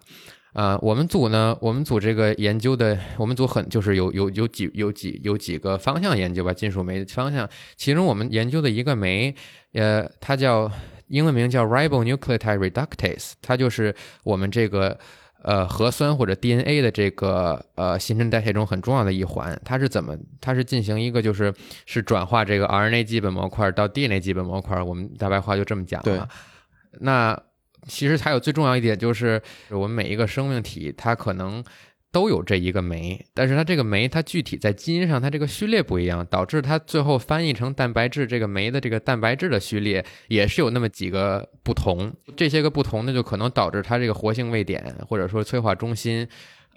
啊，我们组呢，我们组这个研究的，我们组很就是有有有几有几有几个方向研究吧，金属酶方向。其中我们研究的一个酶，呃，它叫英文名叫 ribonucleotide reductase，它就是我们这个呃核酸或者 DNA 的这个呃新陈代谢中很重要的一环。它是怎么？它是进行一个就是是转化这个 RNA 基本模块到 DNA 基本模块。我们大白话就这么讲了。那。其实还有最重要一点就是，我们每一个生命体它可能都有这一个酶，但是它这个酶它具体在基因上它这个序列不一样，导致它最后翻译成蛋白质这个酶的这个蛋白质的序列也是有那么几个不同。这些个不同呢，就可能导致它这个活性位点或者说催化中心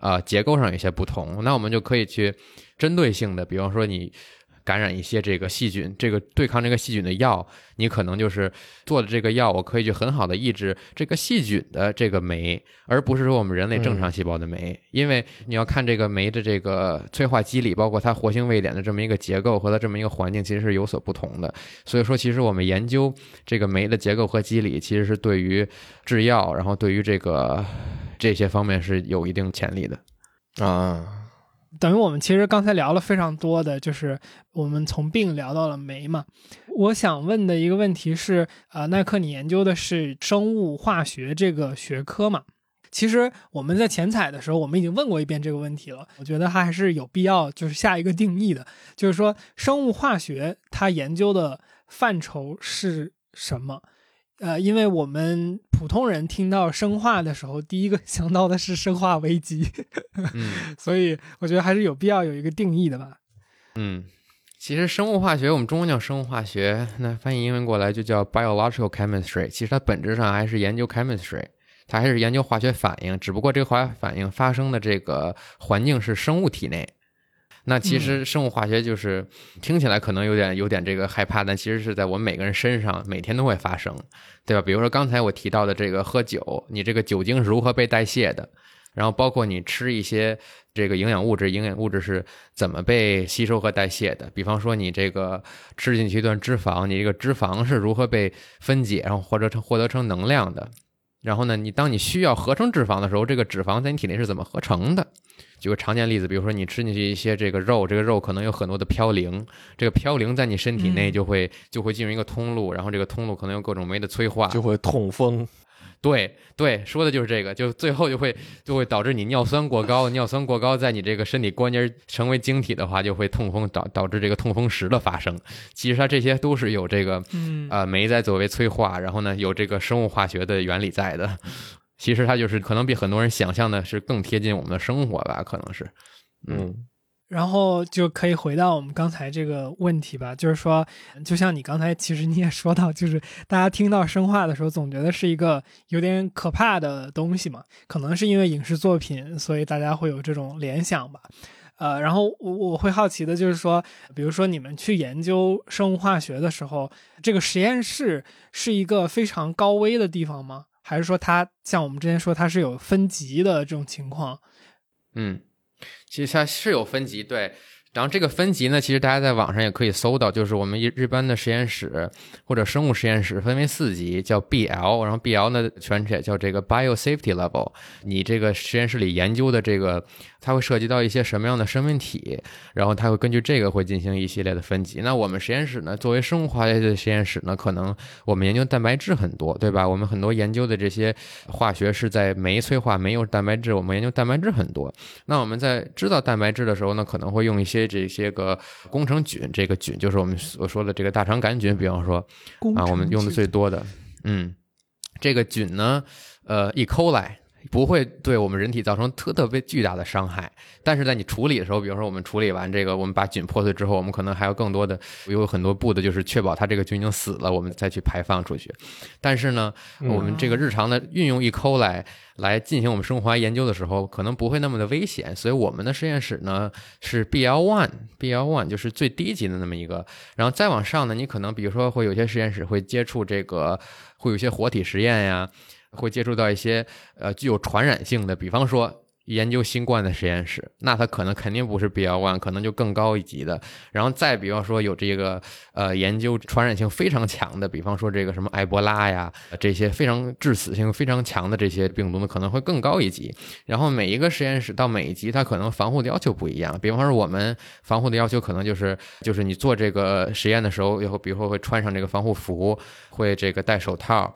啊结构上有些不同。那我们就可以去针对性的，比方说你。感染一些这个细菌，这个对抗这个细菌的药，你可能就是做的这个药，我可以去很好的抑制这个细菌的这个酶，而不是说我们人类正常细胞的酶，因为你要看这个酶的这个催化机理，包括它活性位点的这么一个结构和它这么一个环境，其实是有所不同的。所以说，其实我们研究这个酶的结构和机理，其实是对于制药，然后对于这个这些方面是有一定潜力的啊。等于我们其实刚才聊了非常多的，就是我们从病聊到了酶嘛。我想问的一个问题是，呃，耐克，你研究的是生物化学这个学科嘛？其实我们在前采的时候，我们已经问过一遍这个问题了。我觉得它还是有必要，就是下一个定义的，就是说生物化学它研究的范畴是什么？呃，因为我们普通人听到生化的时候，第一个 想到的是生化危机，嗯，所以我觉得还是有必要有一个定义的吧。嗯，其实生物化学，我们中文叫生物化学，那翻译英文过来就叫 biological chemistry。其实它本质上还是研究 chemistry，它还是研究化学反应，只不过这个化学反应发生的这个环境是生物体内。那其实生物化学就是听起来可能有点有点这个害怕，但其实是在我们每个人身上每天都会发生，对吧？比如说刚才我提到的这个喝酒，你这个酒精是如何被代谢的？然后包括你吃一些这个营养物质，营养物质是怎么被吸收和代谢的？比方说你这个吃进去一段脂肪，你这个脂肪是如何被分解，然后或者成获得成能量的？然后呢，你当你需要合成脂肪的时候，这个脂肪在你体内是怎么合成的？举个常见例子，比如说你吃进去一些这个肉，这个肉可能有很多的嘌呤，这个嘌呤在你身体内就会就会进入一个通路，然后这个通路可能有各种酶的催化，就会痛风。对对，说的就是这个，就最后就会就会导致你尿酸过高，尿酸过高在你这个身体关节成为晶体的话，就会痛风导导致这个痛风石的发生。其实它这些都是有这个呃酶在作为催化，然后呢有这个生物化学的原理在的。其实它就是可能比很多人想象的是更贴近我们的生活吧，可能是，嗯。然后就可以回到我们刚才这个问题吧，就是说，就像你刚才其实你也说到，就是大家听到生化的时候，总觉得是一个有点可怕的东西嘛，可能是因为影视作品，所以大家会有这种联想吧。呃，然后我我会好奇的就是说，比如说你们去研究生物化学的时候，这个实验室是一个非常高危的地方吗？还是说它像我们之前说它是有分级的这种情况？嗯。其实它是有分级，对。然后这个分级呢，其实大家在网上也可以搜到，就是我们一一般的实验室或者生物实验室分为四级，叫 BL，然后 BL 呢全称叫这个 Bio Safety Level。你这个实验室里研究的这个。它会涉及到一些什么样的生命体，然后它会根据这个会进行一系列的分级。那我们实验室呢，作为生物化学的实验室呢，可能我们研究蛋白质很多，对吧？我们很多研究的这些化学是在酶催化酶有蛋白质，我们研究蛋白质很多。那我们在知道蛋白质的时候呢，可能会用一些这些个工程菌，这个菌就是我们所说的这个大肠杆菌，比方说啊，我们用的最多的，嗯，这个菌呢，呃，E. coli。不会对我们人体造成特特别巨大的伤害。但是在你处理的时候，比如说我们处理完这个，我们把菌破碎之后，我们可能还有更多的有很多步的，就是确保它这个菌已经死了，我们再去排放出去。但是呢，我们这个日常的运用一抠来来进行我们生化研究的时候，可能不会那么的危险。所以我们的实验室呢是 BL one，BL one 就是最低级的那么一个。然后再往上呢，你可能比如说会有些实验室会接触这个，会有些活体实验呀，会接触到一些呃具有传染性的，比方说。研究新冠的实验室，那它可能肯定不是 BL one，可能就更高一级的。然后再比方说有这个呃研究传染性非常强的，比方说这个什么埃博拉呀，这些非常致死性非常强的这些病毒呢，可能会更高一级。然后每一个实验室到每一级，它可能防护的要求不一样。比方说我们防护的要求可能就是就是你做这个实验的时候，以后比如说会穿上这个防护服，会这个戴手套。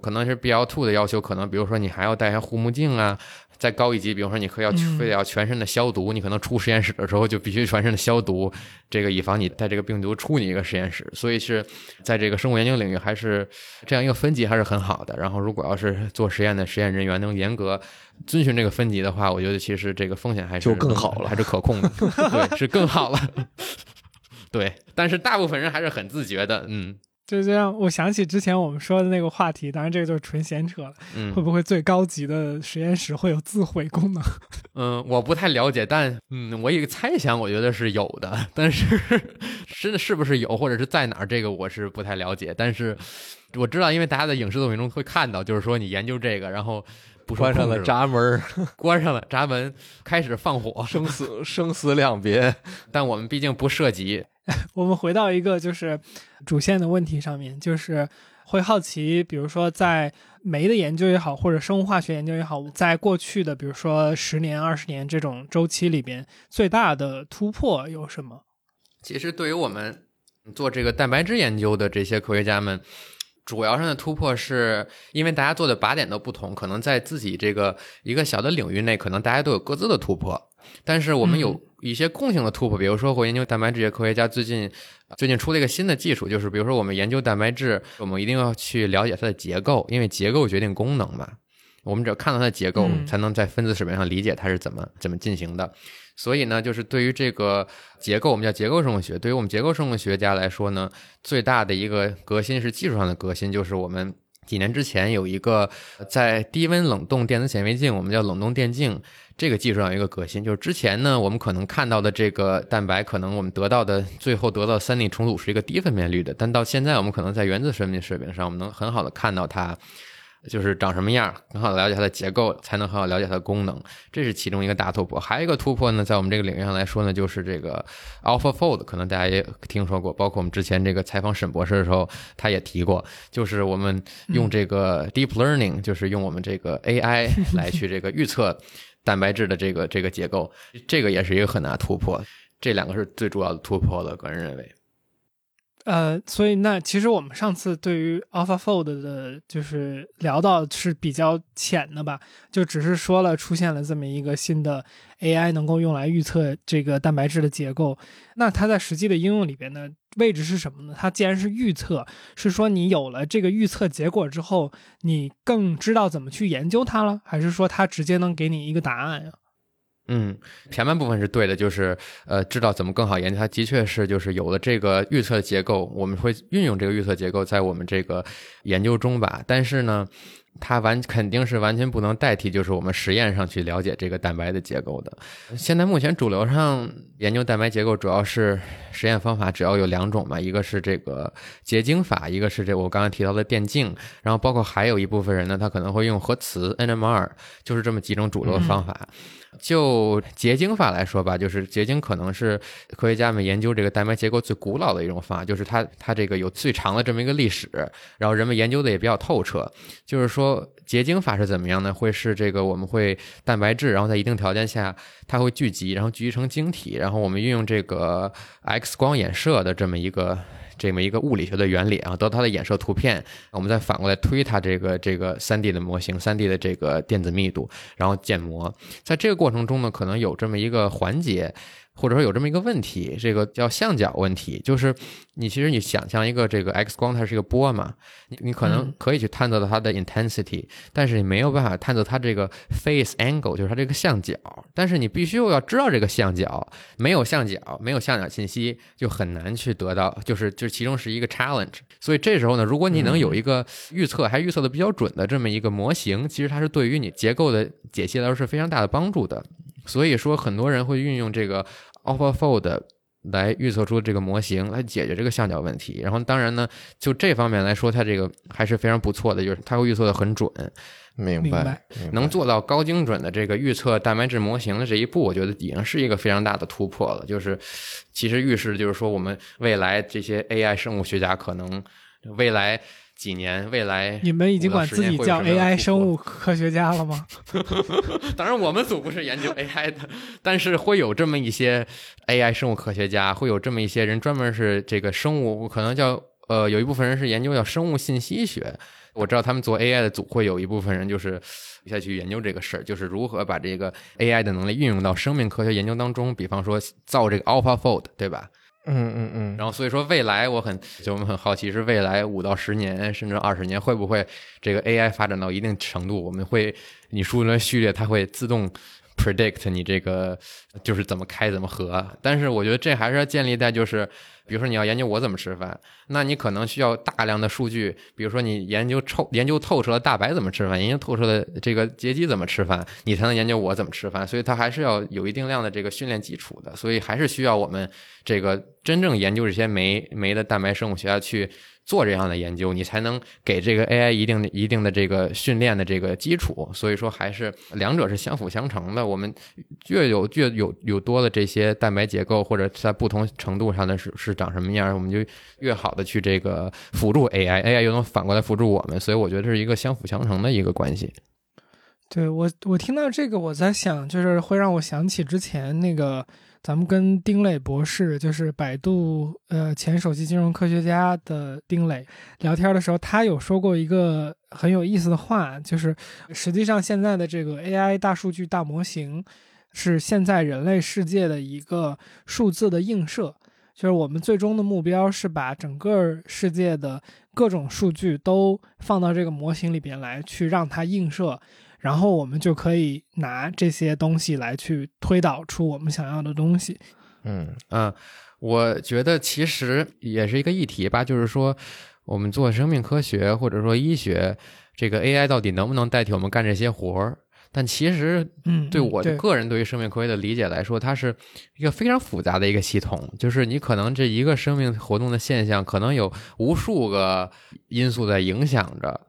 可能是 BL two 的要求，可能比如说你还要戴下护目镜啊。再高一级，比如说你可要非得要全身的消毒，你可能出实验室的时候就必须全身的消毒，这个以防你带这个病毒出你一个实验室。所以是在这个生物研究领域，还是这样一个分级还是很好的。然后如果要是做实验的实验人员能严格遵循这个分级的话，我觉得其实这个风险还是就更好了，还是可控的，对，是更好了。对，但是大部分人还是很自觉的，嗯。就这样，我想起之前我们说的那个话题，当然这个就是纯闲扯了。嗯，会不会最高级的实验室会有自毁功能？嗯，我不太了解，但嗯，我一个猜想，我觉得是有的，但是是是不是有，或者是在哪儿，这个我是不太了解。但是我知道，因为大家在影视作品中会看到，就是说你研究这个，然后关上了闸门，关上了闸门，开始放火，生死生死两别。但我们毕竟不涉及。我们回到一个就是主线的问题上面，就是会好奇，比如说在酶的研究也好，或者生物化学研究也好，在过去的比如说十年、二十年这种周期里边，最大的突破有什么？其实对于我们做这个蛋白质研究的这些科学家们，主要上的突破是因为大家做的靶点都不同，可能在自己这个一个小的领域内，可能大家都有各自的突破。但是我们有一些共性的突破，比如说我研究蛋白质，科学家最近最近出了一个新的技术，就是比如说我们研究蛋白质，我们一定要去了解它的结构，因为结构决定功能嘛。我们只要看到它的结构，才能在分子水平上理解它是怎么怎么进行的。所以呢，就是对于这个结构，我们叫结构生物学。对于我们结构生物学家来说呢，最大的一个革新是技术上的革新，就是我们几年之前有一个在低温冷冻电子显微镜，我们叫冷冻电镜。这个技术上有一个革新，就是之前呢，我们可能看到的这个蛋白，可能我们得到的最后得到三 D 重组是一个低分辨率的，但到现在我们可能在原子生命水平上，我们能很好的看到它就是长什么样，很好的了解它的结构，才能很好了解它的功能，这是其中一个大突破。还有一个突破呢，在我们这个领域上来说呢，就是这个 AlphaFold，可能大家也听说过，包括我们之前这个采访沈博士的时候，他也提过，就是我们用这个 Deep Learning，就是用我们这个 AI 来去这个预测。蛋白质的这个这个结构，这个也是一个很大突破。这两个是最主要的突破了，个人认为。呃，所以那其实我们上次对于 AlphaFold 的，就是聊到是比较浅的吧，就只是说了出现了这么一个新的 AI 能够用来预测这个蛋白质的结构。那它在实际的应用里边呢位置是什么呢？它既然是预测，是说你有了这个预测结果之后，你更知道怎么去研究它了，还是说它直接能给你一个答案呀？嗯，前半部分是对的，就是呃，知道怎么更好研究它，的确是就是有了这个预测结构，我们会运用这个预测结构在我们这个研究中吧。但是呢，它完肯定是完全不能代替，就是我们实验上去了解这个蛋白的结构的。现在目前主流上研究蛋白结构，主要是实验方法，主要有两种嘛，一个是这个结晶法，一个是这我刚刚提到的电镜，然后包括还有一部分人呢，他可能会用核磁 NMR，就是这么几种主流的方法。就结晶法来说吧，就是结晶可能是科学家们研究这个蛋白结构最古老的一种方法，就是它它这个有最长的这么一个历史，然后人们研究的也比较透彻。就是说说结晶法是怎么样呢？会是这个我们会蛋白质，然后在一定条件下它会聚集，然后聚集成晶体，然后我们运用这个 X 光衍射的这么一个。这么一个物理学的原理啊，得到它的衍射图片，我们再反过来推它这个这个三 D 的模型，三 D 的这个电子密度，然后建模。在这个过程中呢，可能有这么一个环节，或者说有这么一个问题，这个叫相角问题，就是你其实你想象一个这个 X 光，它是一个波嘛，你你可能嗯可以去探测到它的 intensity，但是你没有办法探测它这个 face angle，就是它这个相角，但是你必须又要知道这个相角，没有相角，没有相角信息，就很难去得到，就是就是其中是一个 challenge。所以这时候呢，如果你能有一个预测，还预测的比较准的这么一个模型，其实它是对于你结构的解析来说是非常大的帮助的。所以说，很多人会运用这个 AlphaFold 来预测出这个模型，来解决这个相角问题。然后，当然呢，就这方面来说，它这个还是非常不错的，就是它会预测的很准。明白明白，明白能做到高精准的这个预测蛋白质模型的这一步，我觉得已经是一个非常大的突破了。就是其实预示就是说，我们未来这些 AI 生物学家可能未来几年，未来你们已经管自己叫 AI 生物。科学家了吗？当然，我们组不是研究 AI 的，但是会有这么一些 AI 生物科学家，会有这么一些人专门是这个生物，可能叫呃，有一部分人是研究叫生物信息学。我知道他们做 AI 的组会有一部分人就是下去研究这个事儿，就是如何把这个 AI 的能力运用到生命科学研究当中，比方说造这个 AlphaFold，对吧？嗯嗯嗯，然后所以说未来我很就我们很好奇是未来五到十年甚至二十年会不会这个 AI 发展到一定程度，我们会你输入的序列，它会自动 predict 你这个就是怎么开怎么合。但是我觉得这还是要建立在就是。比如说你要研究我怎么吃饭，那你可能需要大量的数据。比如说你研究透研究透彻了大白怎么吃饭，研究透彻了这个杰基怎么吃饭，你才能研究我怎么吃饭。所以它还是要有一定量的这个训练基础的。所以还是需要我们这个真正研究这些酶酶的蛋白生物学家去做这样的研究，你才能给这个 AI 一定的一定的这个训练的这个基础。所以说还是两者是相辅相成的。我们越有越有有多的这些蛋白结构，或者在不同程度上的是是长什么样，我们就越好的去这个辅助 AI，AI 又能反过来辅助我们。所以我觉得这是一个相辅相成的一个关系。对我，我听到这个，我在想，就是会让我想起之前那个咱们跟丁磊博士，就是百度呃前首席金融科学家的丁磊聊天的时候，他有说过一个很有意思的话，就是实际上现在的这个 AI 大数据大模型是现在人类世界的一个数字的映射，就是我们最终的目标是把整个世界的各种数据都放到这个模型里边来，去让它映射。然后我们就可以拿这些东西来去推导出我们想要的东西。嗯嗯，我觉得其实也是一个议题吧，就是说我们做生命科学或者说医学，这个 AI 到底能不能代替我们干这些活儿？但其实嗯，对我个人对于生命科学的理解来说，它是一个非常复杂的一个系统，就是你可能这一个生命活动的现象，可能有无数个因素在影响着。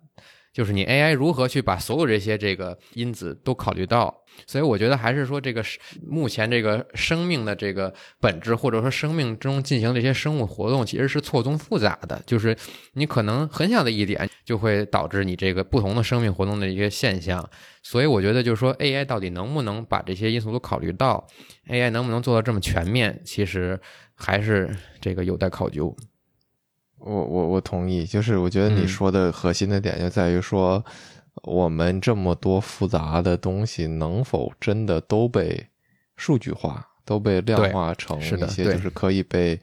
就是你 AI 如何去把所有这些这个因子都考虑到，所以我觉得还是说这个目前这个生命的这个本质，或者说生命中进行这些生物活动，其实是错综复杂的。就是你可能很小的一点，就会导致你这个不同的生命活动的一些现象。所以我觉得就是说 AI 到底能不能把这些因素都考虑到，AI 能不能做到这么全面，其实还是这个有待考究。我我我同意，就是我觉得你嗯说的核心的点就在于说，我们这么多复杂的东西能否真的都被数据化，都被量化成一些就是可以被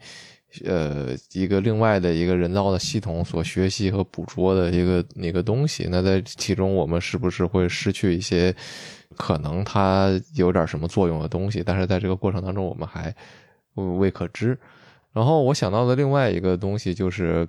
呃一个另外的一个人造的系统所学习和捕捉的一个一个东西？那在其中我们是不是会失去一些可能它有点什么作用的东西？但是在这个过程当中，我们还未可知。然后我想到的另外一个东西，就是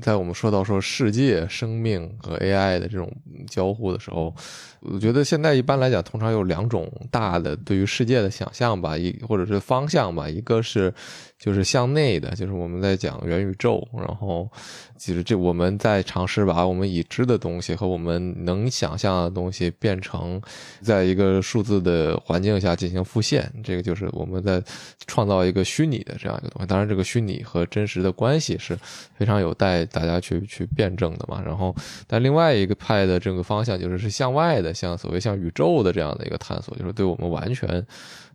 在我们说到说世界、生命和 AI 的这种交互的时候，我觉得现在一般来讲，通常有两种大的对于世界的想象吧，一或者是方向吧，一个是就是向内的，就是我们在讲元宇宙，然后其实这我们在尝试把我们已知的东西和我们能想象的东西变成在一个数字的环境下进行复现，这个就是我们在创造一个虚拟的这样一个东西。当然，这个虚拟和真实的关系是非常有待大家去去辩证的嘛。然后，但另外一个派的这个方向就是是向外的，像所谓像宇宙的这样的一个探索，就是对我们完全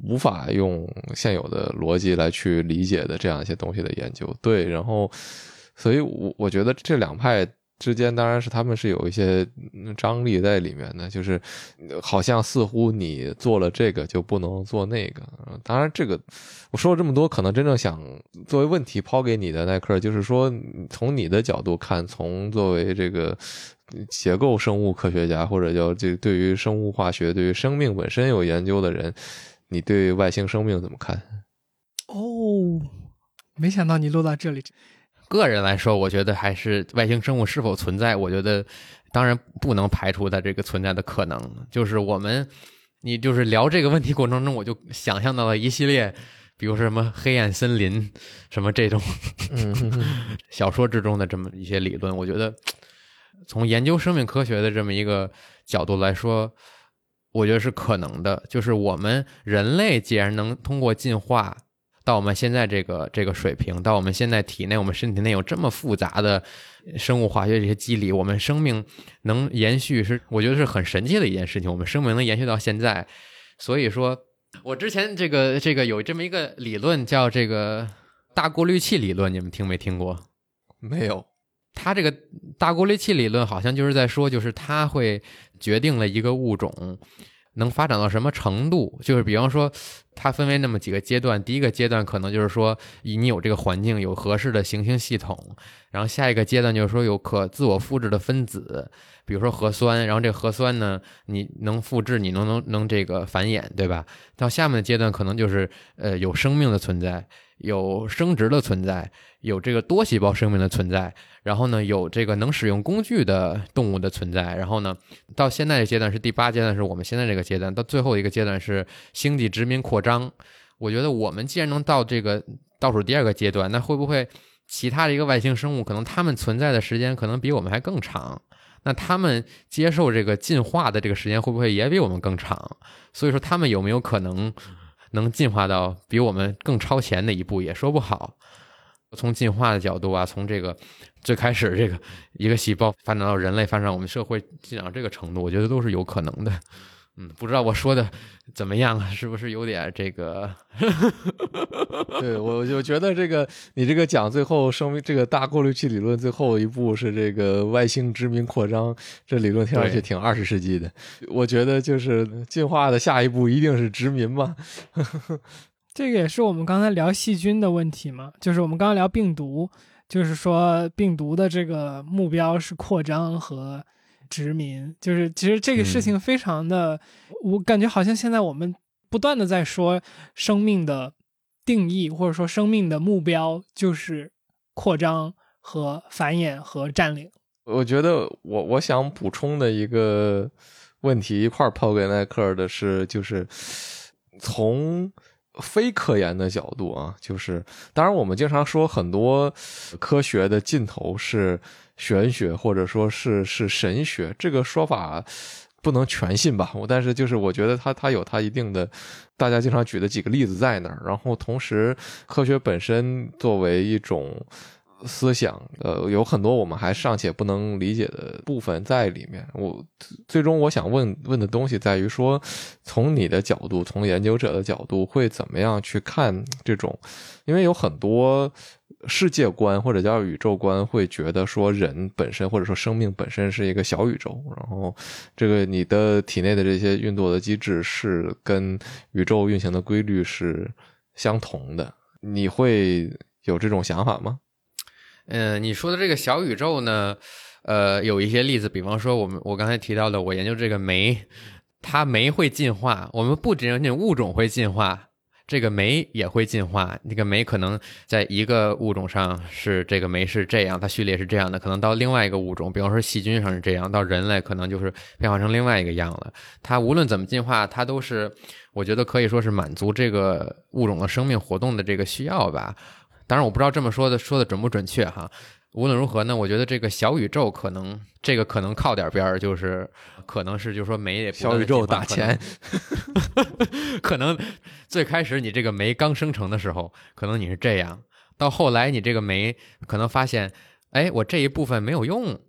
无法用现有的逻辑来去理解的这样一些东西的研究。对，然后，所以我我觉得这两派之间当然是他们是有一些张力在里面的，就是好像似乎你做了这个就不能做那个。当然，这个我说了这么多，可能真正想作为问题抛给你的耐克，就是说从你的角度看，从作为这个结构生物科学家或者叫这对于生物化学、对于生命本身有研究的人，你对外星生命怎么看？哦，没想到你落到这里。个人来说，我觉得还是外星生物是否存在，我觉得当然不能排除它这个存在的可能。就是我们，你就是聊这个问题过程中，我就想象到了一系列，比如说什么黑暗森林，什么这种嗯小说之中的这么一些理论。我觉得从研究生命科学的这么一个角度来说，我觉得是可能的。就是我们人类既然能通过进化到我们现在这个这个水平，到我们现在体内我们身体内有这么复杂的生物化学这些机理，我们生命能延续是我觉得是很神奇的一件事情。我们生命能延续到现在，所以说我之前这个这个有这么一个理论叫这个大过滤器理论，你们听没听过？没有，它这个大过滤器理论好像就是在说，就是它会决定了一个物种能发展到什么程度。就是比方说，它分为那么几个阶段，第一个阶段可能就是说，以你有这个环境，有合适的行星系统，然后下一个阶段就是说有可自我复制的分子，比如说核酸，然后这核酸呢，你能复制，你能能能这个繁衍，对吧？到下面的阶段可能就是呃有生命的存在，有生殖的存在，有这个多细胞生命的存在，然后呢有这个能使用工具的动物的存在，然后呢到现在的阶段是第八阶段，是我们现在这个阶段，到最后一个阶段是星际殖民扩张。我觉得我们既然能到这个倒数第二个阶段，那会不会其他的一个外星生物，可能他们存在的时间可能比我们还更长？那他们接受这个进化的这个时间会不会也比我们更长？所以说他们有没有可能能进化到比我们更超前的一步，也说不好。从进化的角度啊，从这个最开始这个一个细胞发展到人类，发展我们社会进展到这个程度，我觉得都是有可能的。嗯，不知道我说的怎么样啊，是不是有点这个？对我就觉得这个你这个讲最后生命这个大过滤器理论最后一步是这个外星殖民扩张，这理论听上去挺二十世纪的。我觉得就是进化的下一步一定是殖民嘛。这个也是我们刚才聊细菌的问题嘛，就是我们刚刚聊病毒，就是说病毒的这个目标是扩张和殖民，就是其实这个事情非常的，我感觉好像现在我们不断的在说生命的定义，或者说生命的目标就是扩张和繁衍和占领。我觉得我我想补充的一个问题一块儿抛给耐克尔的是，就是从非科研的角度啊，就是当然我们经常说很多科学的尽头是玄学或者说是是神学，这个说法不能全信吧？我但是就是我觉得它它有它一定的。大家经常举的几个例子在那儿，然后同时，科学本身作为一种思想，呃，有很多我们还尚且不能理解的部分在里面。我最终我想问问的东西在于说，从你的角度，从研究者的角度，会怎么样去看这种？因为有很多世界观或者叫宇宙观，会觉得说人本身或者说生命本身是一个小宇宙，然后这个你的体内的这些运作的机制是跟宇宙运行的规律是相同的。你会有这种想法吗？嗯，你说的这个小宇宙呢，呃，有一些例子，比方说我们我刚才提到的，我研究这个酶，它酶会进化，我们不仅仅物种会进化，这个酶也会进化。那个酶可能在一个物种上是这个酶是这样，它序列是这样的，可能到另外一个物种，比方说细菌上是这样，到人类可能就是变化成另外一个样了。它无论怎么进化，它都是我觉得可以说是满足这个物种的生命活动的这个需要吧。当然，我不知道这么说的说的准不准确哈。无论如何呢，我觉得这个小宇宙可能这个可能靠点边儿，就是可能是就是说煤小宇宙打钱，可能 可能最开始你这个煤刚生成的时候，可能你是这样，到后来你这个煤可能发现，哎，我这一部分没有用，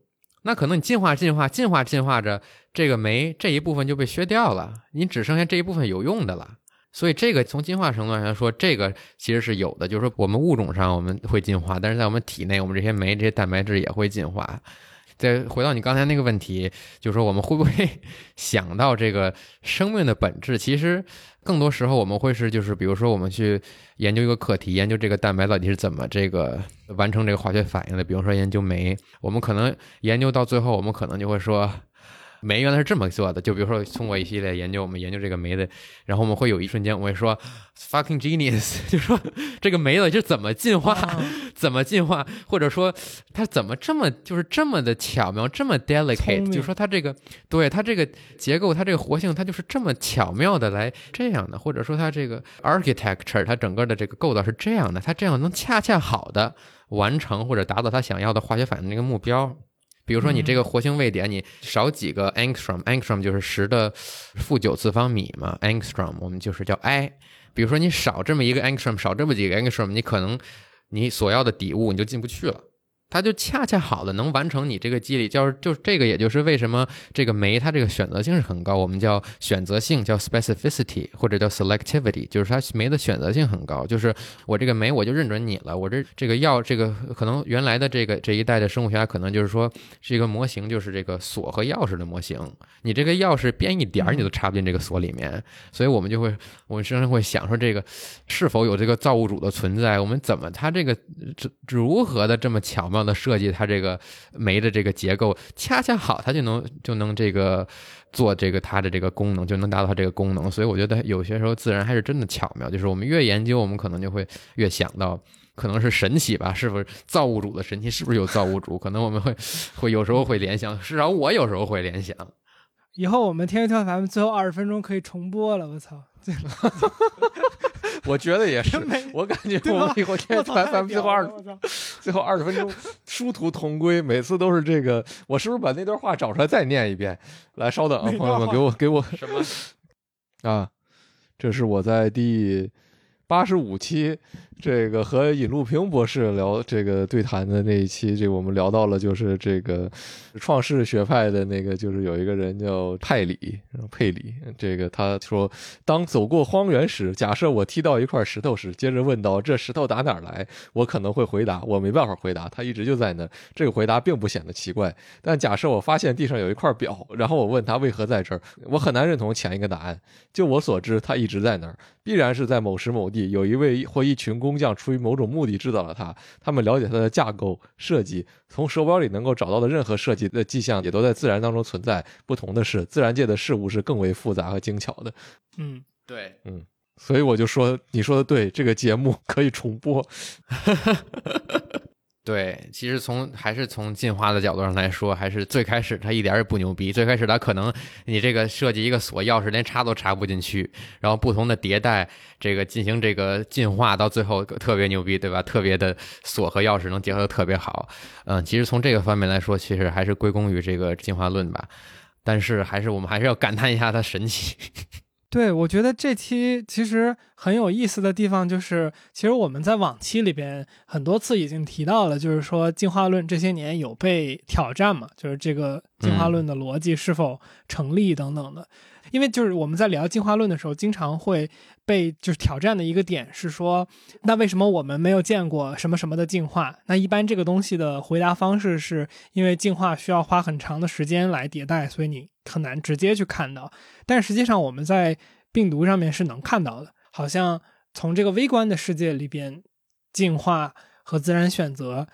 那可能你进化进化进化进化着，这个煤这一部分就被削掉了，你只剩下这一部分有用的了。所以这个从进化程度上来说，这个其实是有的，就是说我们物种上我们会进化，但是在我们体内，我们这些酶、这些蛋白质也会进化。再回到你刚才那个问题，就是说我们会不会 想到这个生命的本质？其实更多时候我们会是，就是比如说我们去研究一个课题，研究这个蛋白到底是怎么这个完成这个化学反应的。比如说研究酶，我们可能研究到最后，我们可能就会说。酶原来是这么做的，就比如说通过一系列研究，我们研究这个酶的，然后我们会有一瞬间，我会说 fucking genius，就说这个酶到底是怎么进化，怎么进化，或者说它怎么这么就是这么的巧妙，这么 delicate，就说它这个对它这个结构，它这个活性，它就是这么巧妙的来这样的，或者说它这个 architecture，它整个的这个构造是这样的，它这样能恰恰好的完成或者达到它想要的化学反应那个目标。比如说你这个活性位点，你少几个 angstrom，angstrom 就是十的负九次方米嘛，angstrom 我们就是叫 i。比如说你少这么一个 angstrom，少这么几个 angstrom，你可能你所要的底物你就进不去了。它就恰恰好的能完成你这个机理，就是就这个，也就是为什么这个酶它这个选择性是很高，我们叫选择性，叫 specificity 或者叫 selectivity，就是它酶的选择性很高。就是我这个酶我就认准你了，我这这个药这个可能原来的这个这一代的生物学家可能就是说是一个模型，就是这个锁和钥匙的模型，你这个钥匙编一点儿你都插不进这个锁里面，所以我们就会我们经常会想说这个是否有这个造物主的存在，我们怎么它这个这如何的这么巧妙。的设计，它这个酶的这个结构恰恰好，它就能就能这个做这个它的这个功能，就能达到它这个功能。所以我觉得有些时候自然还是真的巧妙，就是我们越研究，我们可能就会越想到，可能是神奇吧？是不是造物主的神奇？是不是有造物主？可能我们会会有时候会联想，至少我有时候会联想。以后我们天天跳咱们最后二十分钟可以重播了，我操！对 我觉得也是，我感觉我们以后天咱咱们最后二 最后二十分钟殊途同归，每次都是这个。我是不是把那段话找出来再念一遍？来，稍等啊，朋友们，给我给我什么 啊？这是我在第八十五期。这个和尹路平博士聊这个对谈的那一期，这我们聊到了，就是这个创世学派的那个，就是有一个人叫派里佩里，这个他说，当走过荒原时，假设我踢到一块石头时，接着问到这石头打哪儿来，我可能会回答我没办法回答，它一直就在那。这个回答并不显得奇怪。但假设我发现地上有一块表，然后我问他为何在这儿，我很难认同前一个答案。就我所知，它一直在那儿，必然是在某时某地，有一位或一群工匠出于某种目的制造了它，他们了解它的架构设计，从手表里能够找到的任何设计的迹象也都在自然当中存在。不同的是，自然界的事物是更为复杂和精巧的。嗯，对，嗯，所以我就说你说的对，这个节目可以重播。对，其实从还是从进化的角度上来说，还是最开始它一点也不牛逼。最开始它可能你这个设计一个锁钥匙连插都插不进去，然后不同的迭代这个进行这个进化，到最后特别牛逼，对吧？特别的锁和钥匙能结合的特别好。嗯，其实从这个方面来说，其实还是归功于这个进化论吧。但是还是我们还是要感叹一下它神奇。对，我觉得这期其实很有意思的地方就是，其实我们在往期里边很多次已经提到了，就是说进化论这些年有被挑战嘛，就是这个进化论的逻辑是否成立等等的。因为就是我们在聊进化论的时候，经常会被就是挑战的一个点是说，那为什么我们没有见过什么什么的进化？那一般这个东西的回答方式是因为进化需要花很长的时间来迭代，所以你很难直接去看到。但实际上我们在病毒上面是能看到的，好像从这个微观的世界里边，进化和自然选择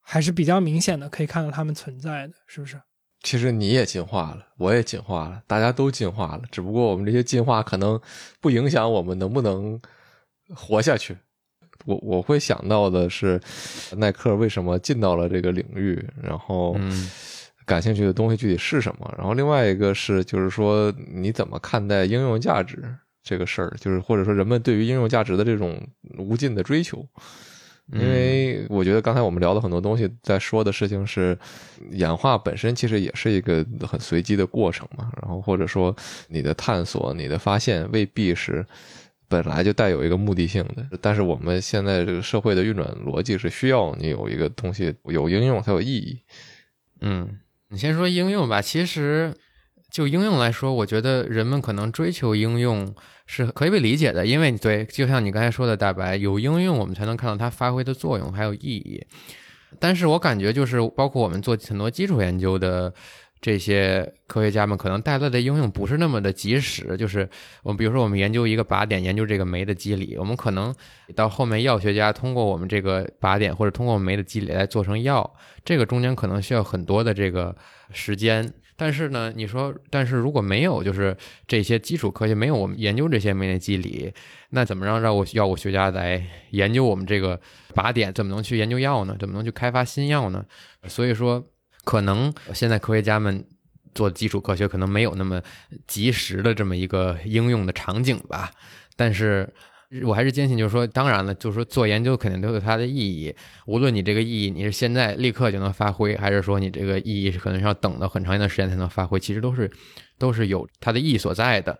还是比较明显的，可以看到它们存在的，是不是？其实你也进化了，我也进化了，大家都进化了。只不过我们这些进化可能不影响我们能不能活下去。我我会想到的是，耐克为什么进到了这个领域，然后感兴趣的东西具体是什么。然后另外一个是，就是说你怎么看待应用价值这个事儿，就是或者说人们对于应用价值的这种无尽的追求。因为我觉得刚才我们聊的很多东西，在说的事情是演化本身其实也是一个很随机的过程嘛。然后或者说你的探索、你的发现未必是本来就带有一个目的性的。但是我们现在这个社会的运转逻辑是需要你有一个东西有应用才有意义。嗯，你先说应用吧。其实就应用来说，我觉得人们可能追求应用。是可以被理解的，因为对，就像你刚才说的，大白有应用，我们才能看到它发挥的作用还有意义。但是我感觉就是包括我们做很多基础研究的。这些科学家们可能带来的应用不是那么的及时，就是我们比如说我们研究一个靶点，研究这个酶的机理，我们可能到后面药学家通过我们这个靶点或者通过酶的机理来做成药，这个中间可能需要很多的这个时间。但是呢，你说，但是如果没有就是这些基础科学，没有我们研究这些酶的机理，那怎么让药物药物学家来研究我们这个靶点，怎么能去研究药呢？怎么能去开发新药呢？所以说。可能现在科学家们做基础科学可能没有那么及时的这么一个应用的场景吧，但是我还是坚信，就是说，当然了，就是说做研究肯定都有它的意义，无论你这个意义你是现在立刻就能发挥，还是说你这个意义是可能是要等到很长一段时间才能发挥，其实都是都是有它的意义所在的。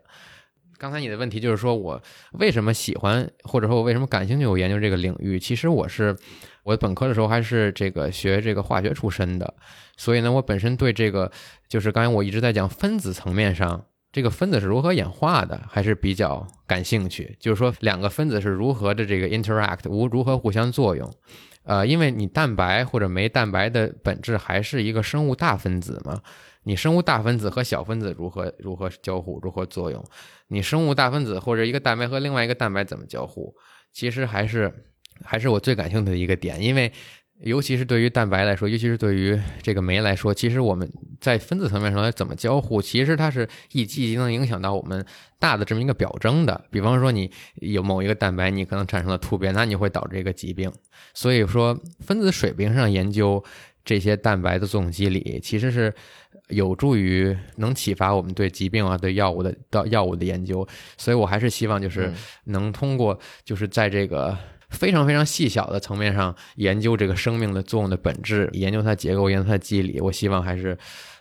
刚才你的问题就是说我为什么喜欢，或者说我为什么感兴趣我研究这个领域，其实我是。我本科的时候还是这个学这个化学出身的，所以呢，我本身对这个就是刚才我一直在讲分子层面上，这个分子是如何演化的，还是比较感兴趣。就是说，两个分子是如何的这个 interact，无如何互相作用。呃，因为你蛋白或者酶蛋白的本质还是一个生物大分子嘛，你生物大分子和小分子如何如何交互，如何作用？你生物大分子或者一个蛋白和另外一个蛋白怎么交互？其实还是。还是我最感兴趣的一个点，因为尤其是对于蛋白来说，尤其是对于这个酶来说，其实我们在分子层面上来怎么交互，其实它是一积极能影响到我们大的这么一个表征的。比方说，你有某一个蛋白，你可能产生了突变，那你会导致一个疾病。所以说，分子水平上研究这些蛋白的作用机理，其实是有助于能启发我们对疾病啊、对药物的到药物的研究。所以我还是希望就是能通过就是在这个。非常非常细小的层面上研究这个生命的作用的本质，研究它结构，研究它机理。我希望还是，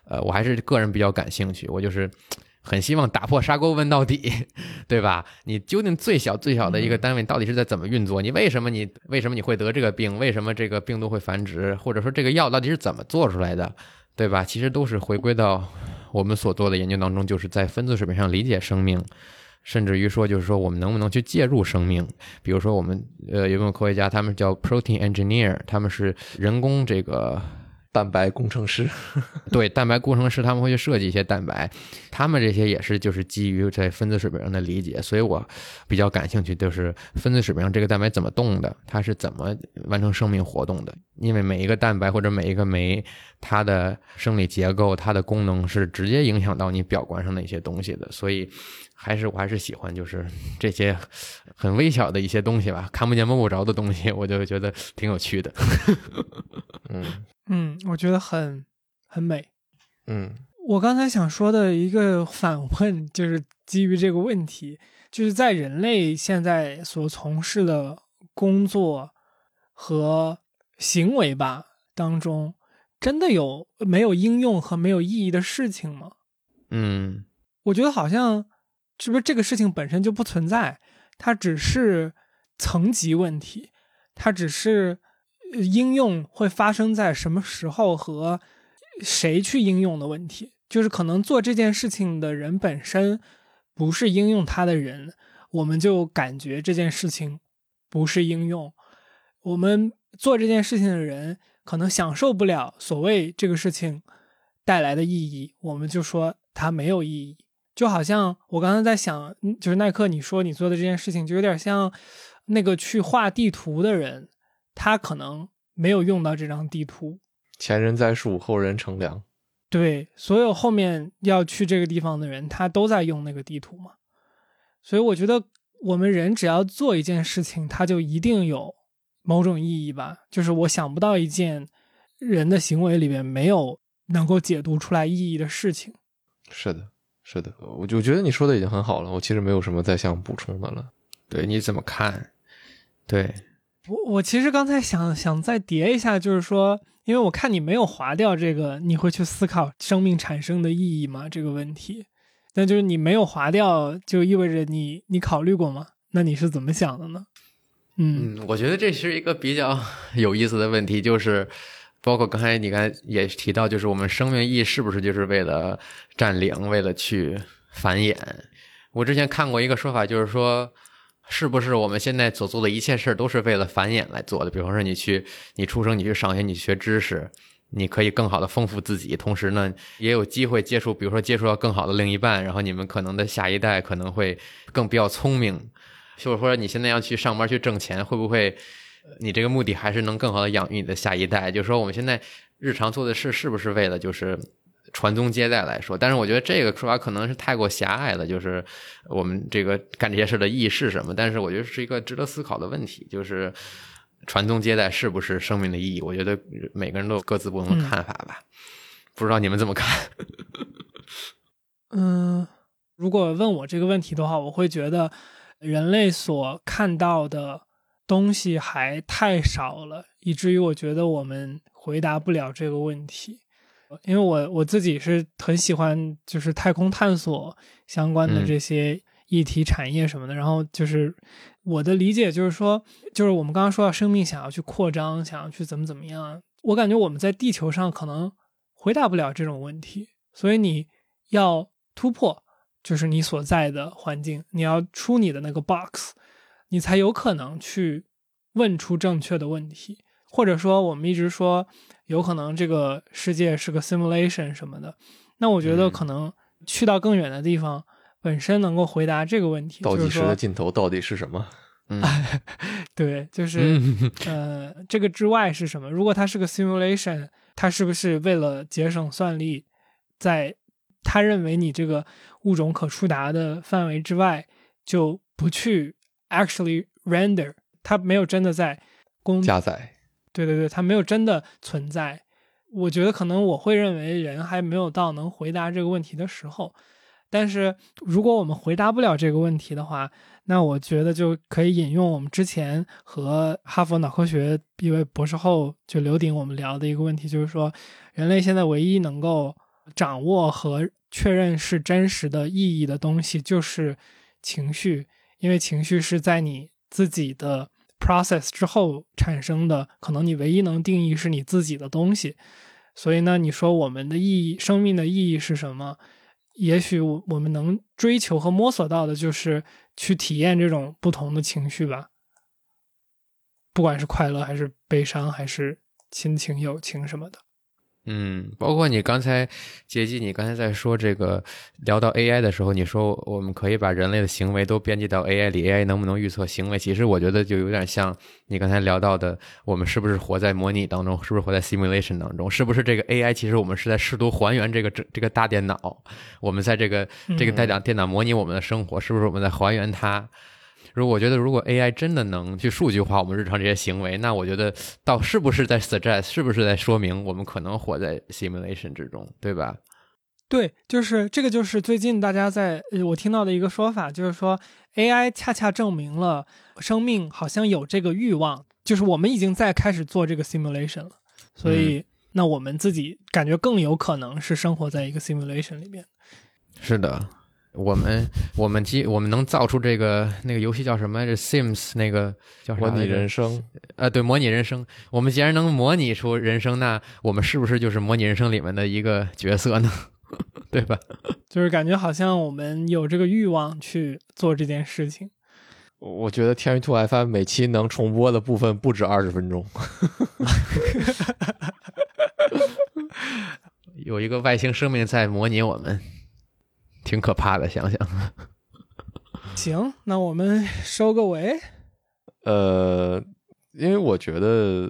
呃，我还是个人比较感兴趣。我就是很希望打破砂锅问到底，对吧？你究竟最小最小的一个单位到底是在怎么运作？你为什么你为什么你会得这个病？为什么这个病毒会繁殖？或者说这个药到底是怎么做出来的？对吧？其实都是回归到我们所做的研究当中，就是在分子水平上理解生命。甚至于说，就是说，我们能不能去介入生命？比如说，我们呃，有没有科学家，他们叫 protein engineer，他们是人工这个。蛋白工程师，对蛋白工程师，他们会去设计一些蛋白，他们这些也是就是基于在分子水平上的理解，所以我比较感兴趣，就是分子水平上这个蛋白怎么动的，它是怎么完成生命活动的？因为每一个蛋白或者每一个酶，它的生理结构、它的功能是直接影响到你表观上的一些东西的，所以还是我还是喜欢就是 这些很微小的一些东西吧，看不见摸不着的东西，我就觉得挺有趣的。嗯。嗯，我觉得很很美。嗯，我刚才想说的一个反问，就是基于这个问题，就是在人类现在所从事的工作和行为吧当中，真的有没有应用和没有意义的事情吗？嗯，我觉得好像是不是这个事情本身就不存在，它只是层级问题，它只是。应用会发生在什么时候和谁去应用的问题，就是可能做这件事情的人本身不是应用它的人，我们就感觉这件事情不是应用。我们做这件事情的人可能享受不了所谓这个事情带来的意义，我们就说它没有意义。就好像我刚才在想，就是耐克你说你做的这件事情，就有点像那个去画地图的人。他可能没有用到这张地图，前人栽树，后人乘凉。对，所有后面要去这个地方的人，他都在用那个地图嘛。所以我觉得，我们人只要做一件事情，它就一定有某种意义吧。就是我想不到一件人的行为里面没有能够解读出来意义的事情。是的，是的，我就觉得你说的已经很好了。我其实没有什么再想补充的了。对，你怎么看？对。我我其实刚才想想再叠一下，就是说，因为我看你没有划掉这个，你会去思考生命产生的意义吗？这个问题，那就是你没有划掉，就意味着你你考虑过吗？那你是怎么想的呢？嗯，我觉得这是一个比较 有意思的问题，就是包括刚才你刚才也提到，就是我们生命意义是不是就是为了占领，为了去繁衍？我之前看过一个说法，就是说。是不是我们现在所做的一切事儿都是为了繁衍来做的？比方说，你去你出生，你去上学，你学知识，你可以更好的丰富自己，同时呢，也有机会接触，比如说接触到更好的另一半，然后你们可能的下一代可能会更比较聪明。就是说，你现在要去上班去挣钱，会不会你这个目的还是能更好的养育你的下一代？就是说，我们现在日常做的事是不是为了就是传宗接代来说？但是我觉得这个说法可能是太过狭隘了。就是我们这个干这些事的意义是什么？但是我觉得是一个值得思考的问题，就是传宗接代是不是生命的意义？我觉得每个人都有各自不同的看法吧。不知道你们怎么看？嗯，如果问我这个问题的话，我会觉得。人类所看到的东西还太少了，以至于我觉得我们回答不了这个问题。因为我我自己是很喜欢就是太空探索相关的这些议题、产业什么的。然后就是我的理解就是说，就是我们刚刚说到生命想要去扩张，想要去怎么怎么样，我感觉我们在地球上可能回答不了这种问题，所以你要突破。就是你所在的环境，你要出你的那个 box，你才有可能去问出正确的问题。或者说，我们一直说有可能这个世界是个 simulation 什么的，那我觉得可能去到更远的地方，本身能够回答这个问题。倒计时的尽头到底是什么？对，就是 呃，这个之外是什么？如果它是个 simulation，它是不是为了节省算力，在？他认为你这个物种可触达的范围之外，就不去 actually render，它没有真的在公加载。对对对，它没有真的存在。我觉得可能我会认为人还没有到能回答这个问题的时候。但是如果我们回答不了这个问题的话，那我觉得就可以引用我们之前和哈佛脑科学一位博士后就刘鼎我们聊的一个问题，就是说人类现在唯一能够。掌握和确认是真实的意义的东西，就是情绪，因为情绪是在你自己的 process 之后产生的，可能你唯一能定义是你自己的东西。所以呢，你说我们的意义，生命的意义是什么？也许我我们能追求和摸索到的，就是去体验这种不同的情绪吧，不管是快乐还是悲伤，还是亲情、友情什么的。嗯，包括你刚才，杰基，你刚才在说这个聊到 AI 的时候，你说我们可以把人类的行为都编辑到 AI 里，AI 能不能预测行为？其实我觉得就有点像你刚才聊到的，我们是不是活在模拟当中？是不是活在 simulation 当中？是不是这个 AI 其实我们是在试图还原这个这这个大电脑？我们在这个这个大电电脑模拟我们的生活，是不是我们在还原它？如果我觉得，如果 AI 真的能去数据化我们日常这些行为，那我觉得到是不是在 suggest，是不是在说明我们可能活在 simulation 之中，对吧？对，就是这个，就是最近大家在我听到的一个说法，就是说 AI 恰恰证明了生命好像有这个欲望，就是我们已经在开始做这个 simulation 了，所以那我们自己感觉更有可能是生活在一个 simulation 里面。是的。我们我们机我们能造出这个那个游戏叫什么？这 Sims 那个叫模拟人生？呃，对，模拟人生。我们既然能模拟出人生，那我们是不是就是模拟人生里面的一个角色呢？对吧？就是感觉好像我们有这个欲望去做这件事情。我觉得天娱兔 FM 每期能重播的部分不止二十分钟。有一个外星生命在模拟我们。挺可怕的，想想。行，那我们收个尾。呃，因为我觉得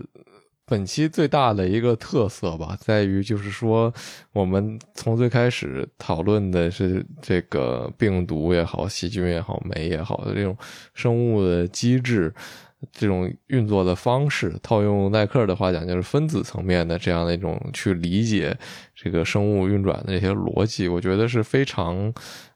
本期最大的一个特色吧，在于就是说，我们从最开始讨论的是这个病毒也好、细菌也好、酶也好的这种生物的机制。这种运作的方式，套用耐克的话讲，就是分子层面的这样的一种去理解这个生物运转的这些逻辑，我觉得是非常，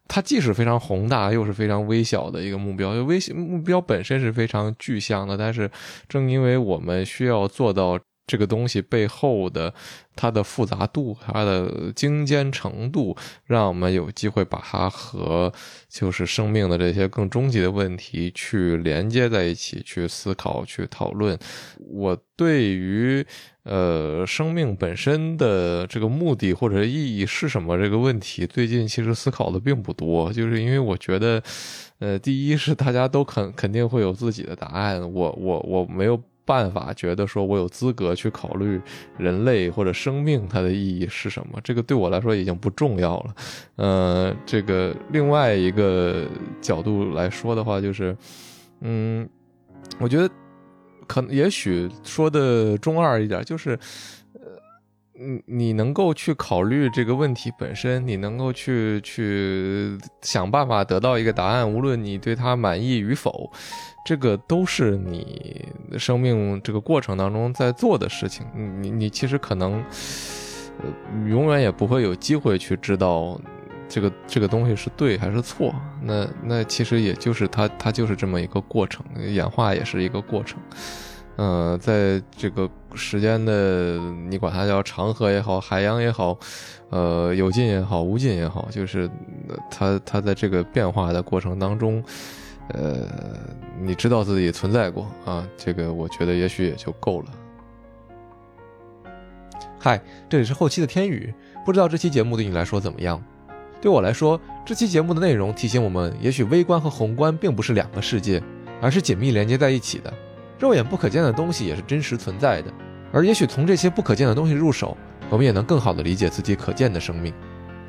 它既是非常宏大，又是非常微小的一个目标。就微目标本身是非常具象的，但是正因为我们需要做到这个东西背后的它的复杂度、它的精尖程度，让我们有机会把它和就是生命的这些更终极的问题去连接在一起，去思考、去讨论。我对于呃生命本身的这个目的或者意义是什么这个问题，最近其实思考的并不多，就是因为我觉得，呃，第一是大家都肯肯定会有自己的答案，我我我没有。办法觉得说我有资格去考虑人类或者生命它的意义是什么，这个对我来说已经不重要了。呃，这个另外一个角度来说的话，就是，嗯，我觉得可能也许说的中二一点，就是，你你能够去考虑这个问题本身，你能够去去想办法得到一个答案，无论你对它满意与否。这个都是你生命这个过程当中在做的事情，你你其实可能，呃，永远也不会有机会去知道这个这个东西是对还是错。那那其实也就是它它就是这么一个过程，演化也是一个过程。嗯，在这个时间的你管它叫长河也好，海洋也好，呃，有尽也好，无尽也好，就是它它在这个变化的过程当中。呃，你知道自己存在过啊？这个我觉得也许也就够了。嗨，这里是后期的天宇，不知道这期节目对你来说怎么样？对我来说，这期节目的内容提醒我们，也许微观和宏观并不是两个世界，而是紧密连接在一起的。肉眼不可见的东西也是真实存在的，而也许从这些不可见的东西入手，我们也能更好的理解自己可见的生命。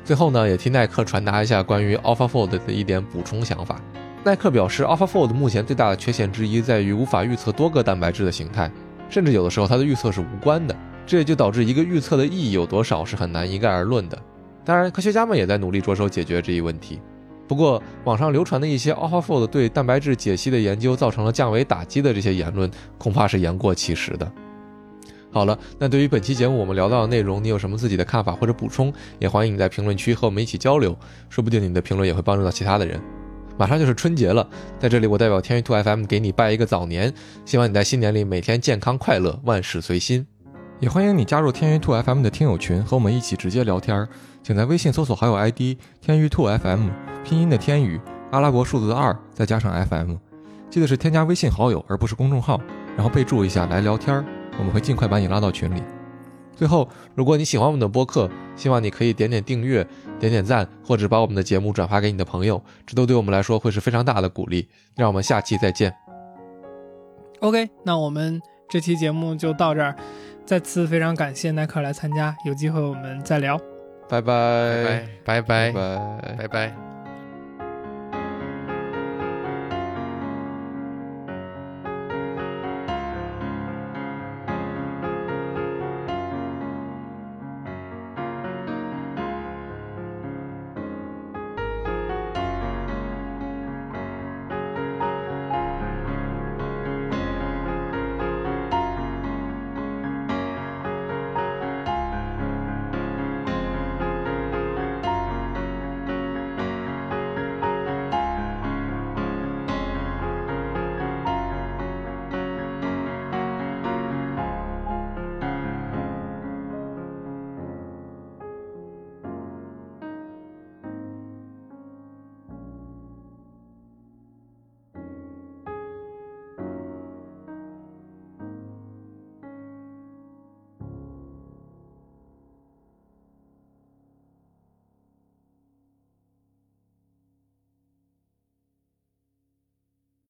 最后呢，也替耐克传达一下关于 AlphaFold 的一点补充想法。耐克表示，AlphaFold 目前最大的缺陷之一在于无法预测多个蛋白质的形态，甚至有的时候它的预测是无关的。这也就导致一个预测的意义有多少是很难一概而论的。当然，科学家们也在努力着手解决这一问题。不过，网上流传的一些 AlphaFold 对蛋白质解析的研究造成了降维打击的这些言论，恐怕是言过其实的。好了，那对于本期节目我们聊到的内容，你有什么自己的看法或者补充？也欢迎你在评论区和我们一起交流，说不定你的评论也会帮助到其他的人。马上就是春节了，在这里我代表天娱兔 FM 给你拜一个早年，希望你在新年里每天健康快乐，万事随心。也欢迎你加入天娱兔 FM 的听友群，和我们一起直接聊天儿。请在微信搜索好友 ID 天娱兔 FM，拼音的天宇，阿拉伯数字的二，再加上 FM，记得是添加微信好友而不是公众号，然后备注一下来聊天，我们会尽快把你拉到群里。最后，如果你喜欢我们的播客，希望你可以点点订阅、点点赞，或者把我们的节目转发给你的朋友，这都对我们来说会是非常大的鼓励。让我们下期再见。OK，那我们这期节目就到这儿，再次非常感谢耐克来参加，有机会我们再聊。拜拜，拜拜，拜拜。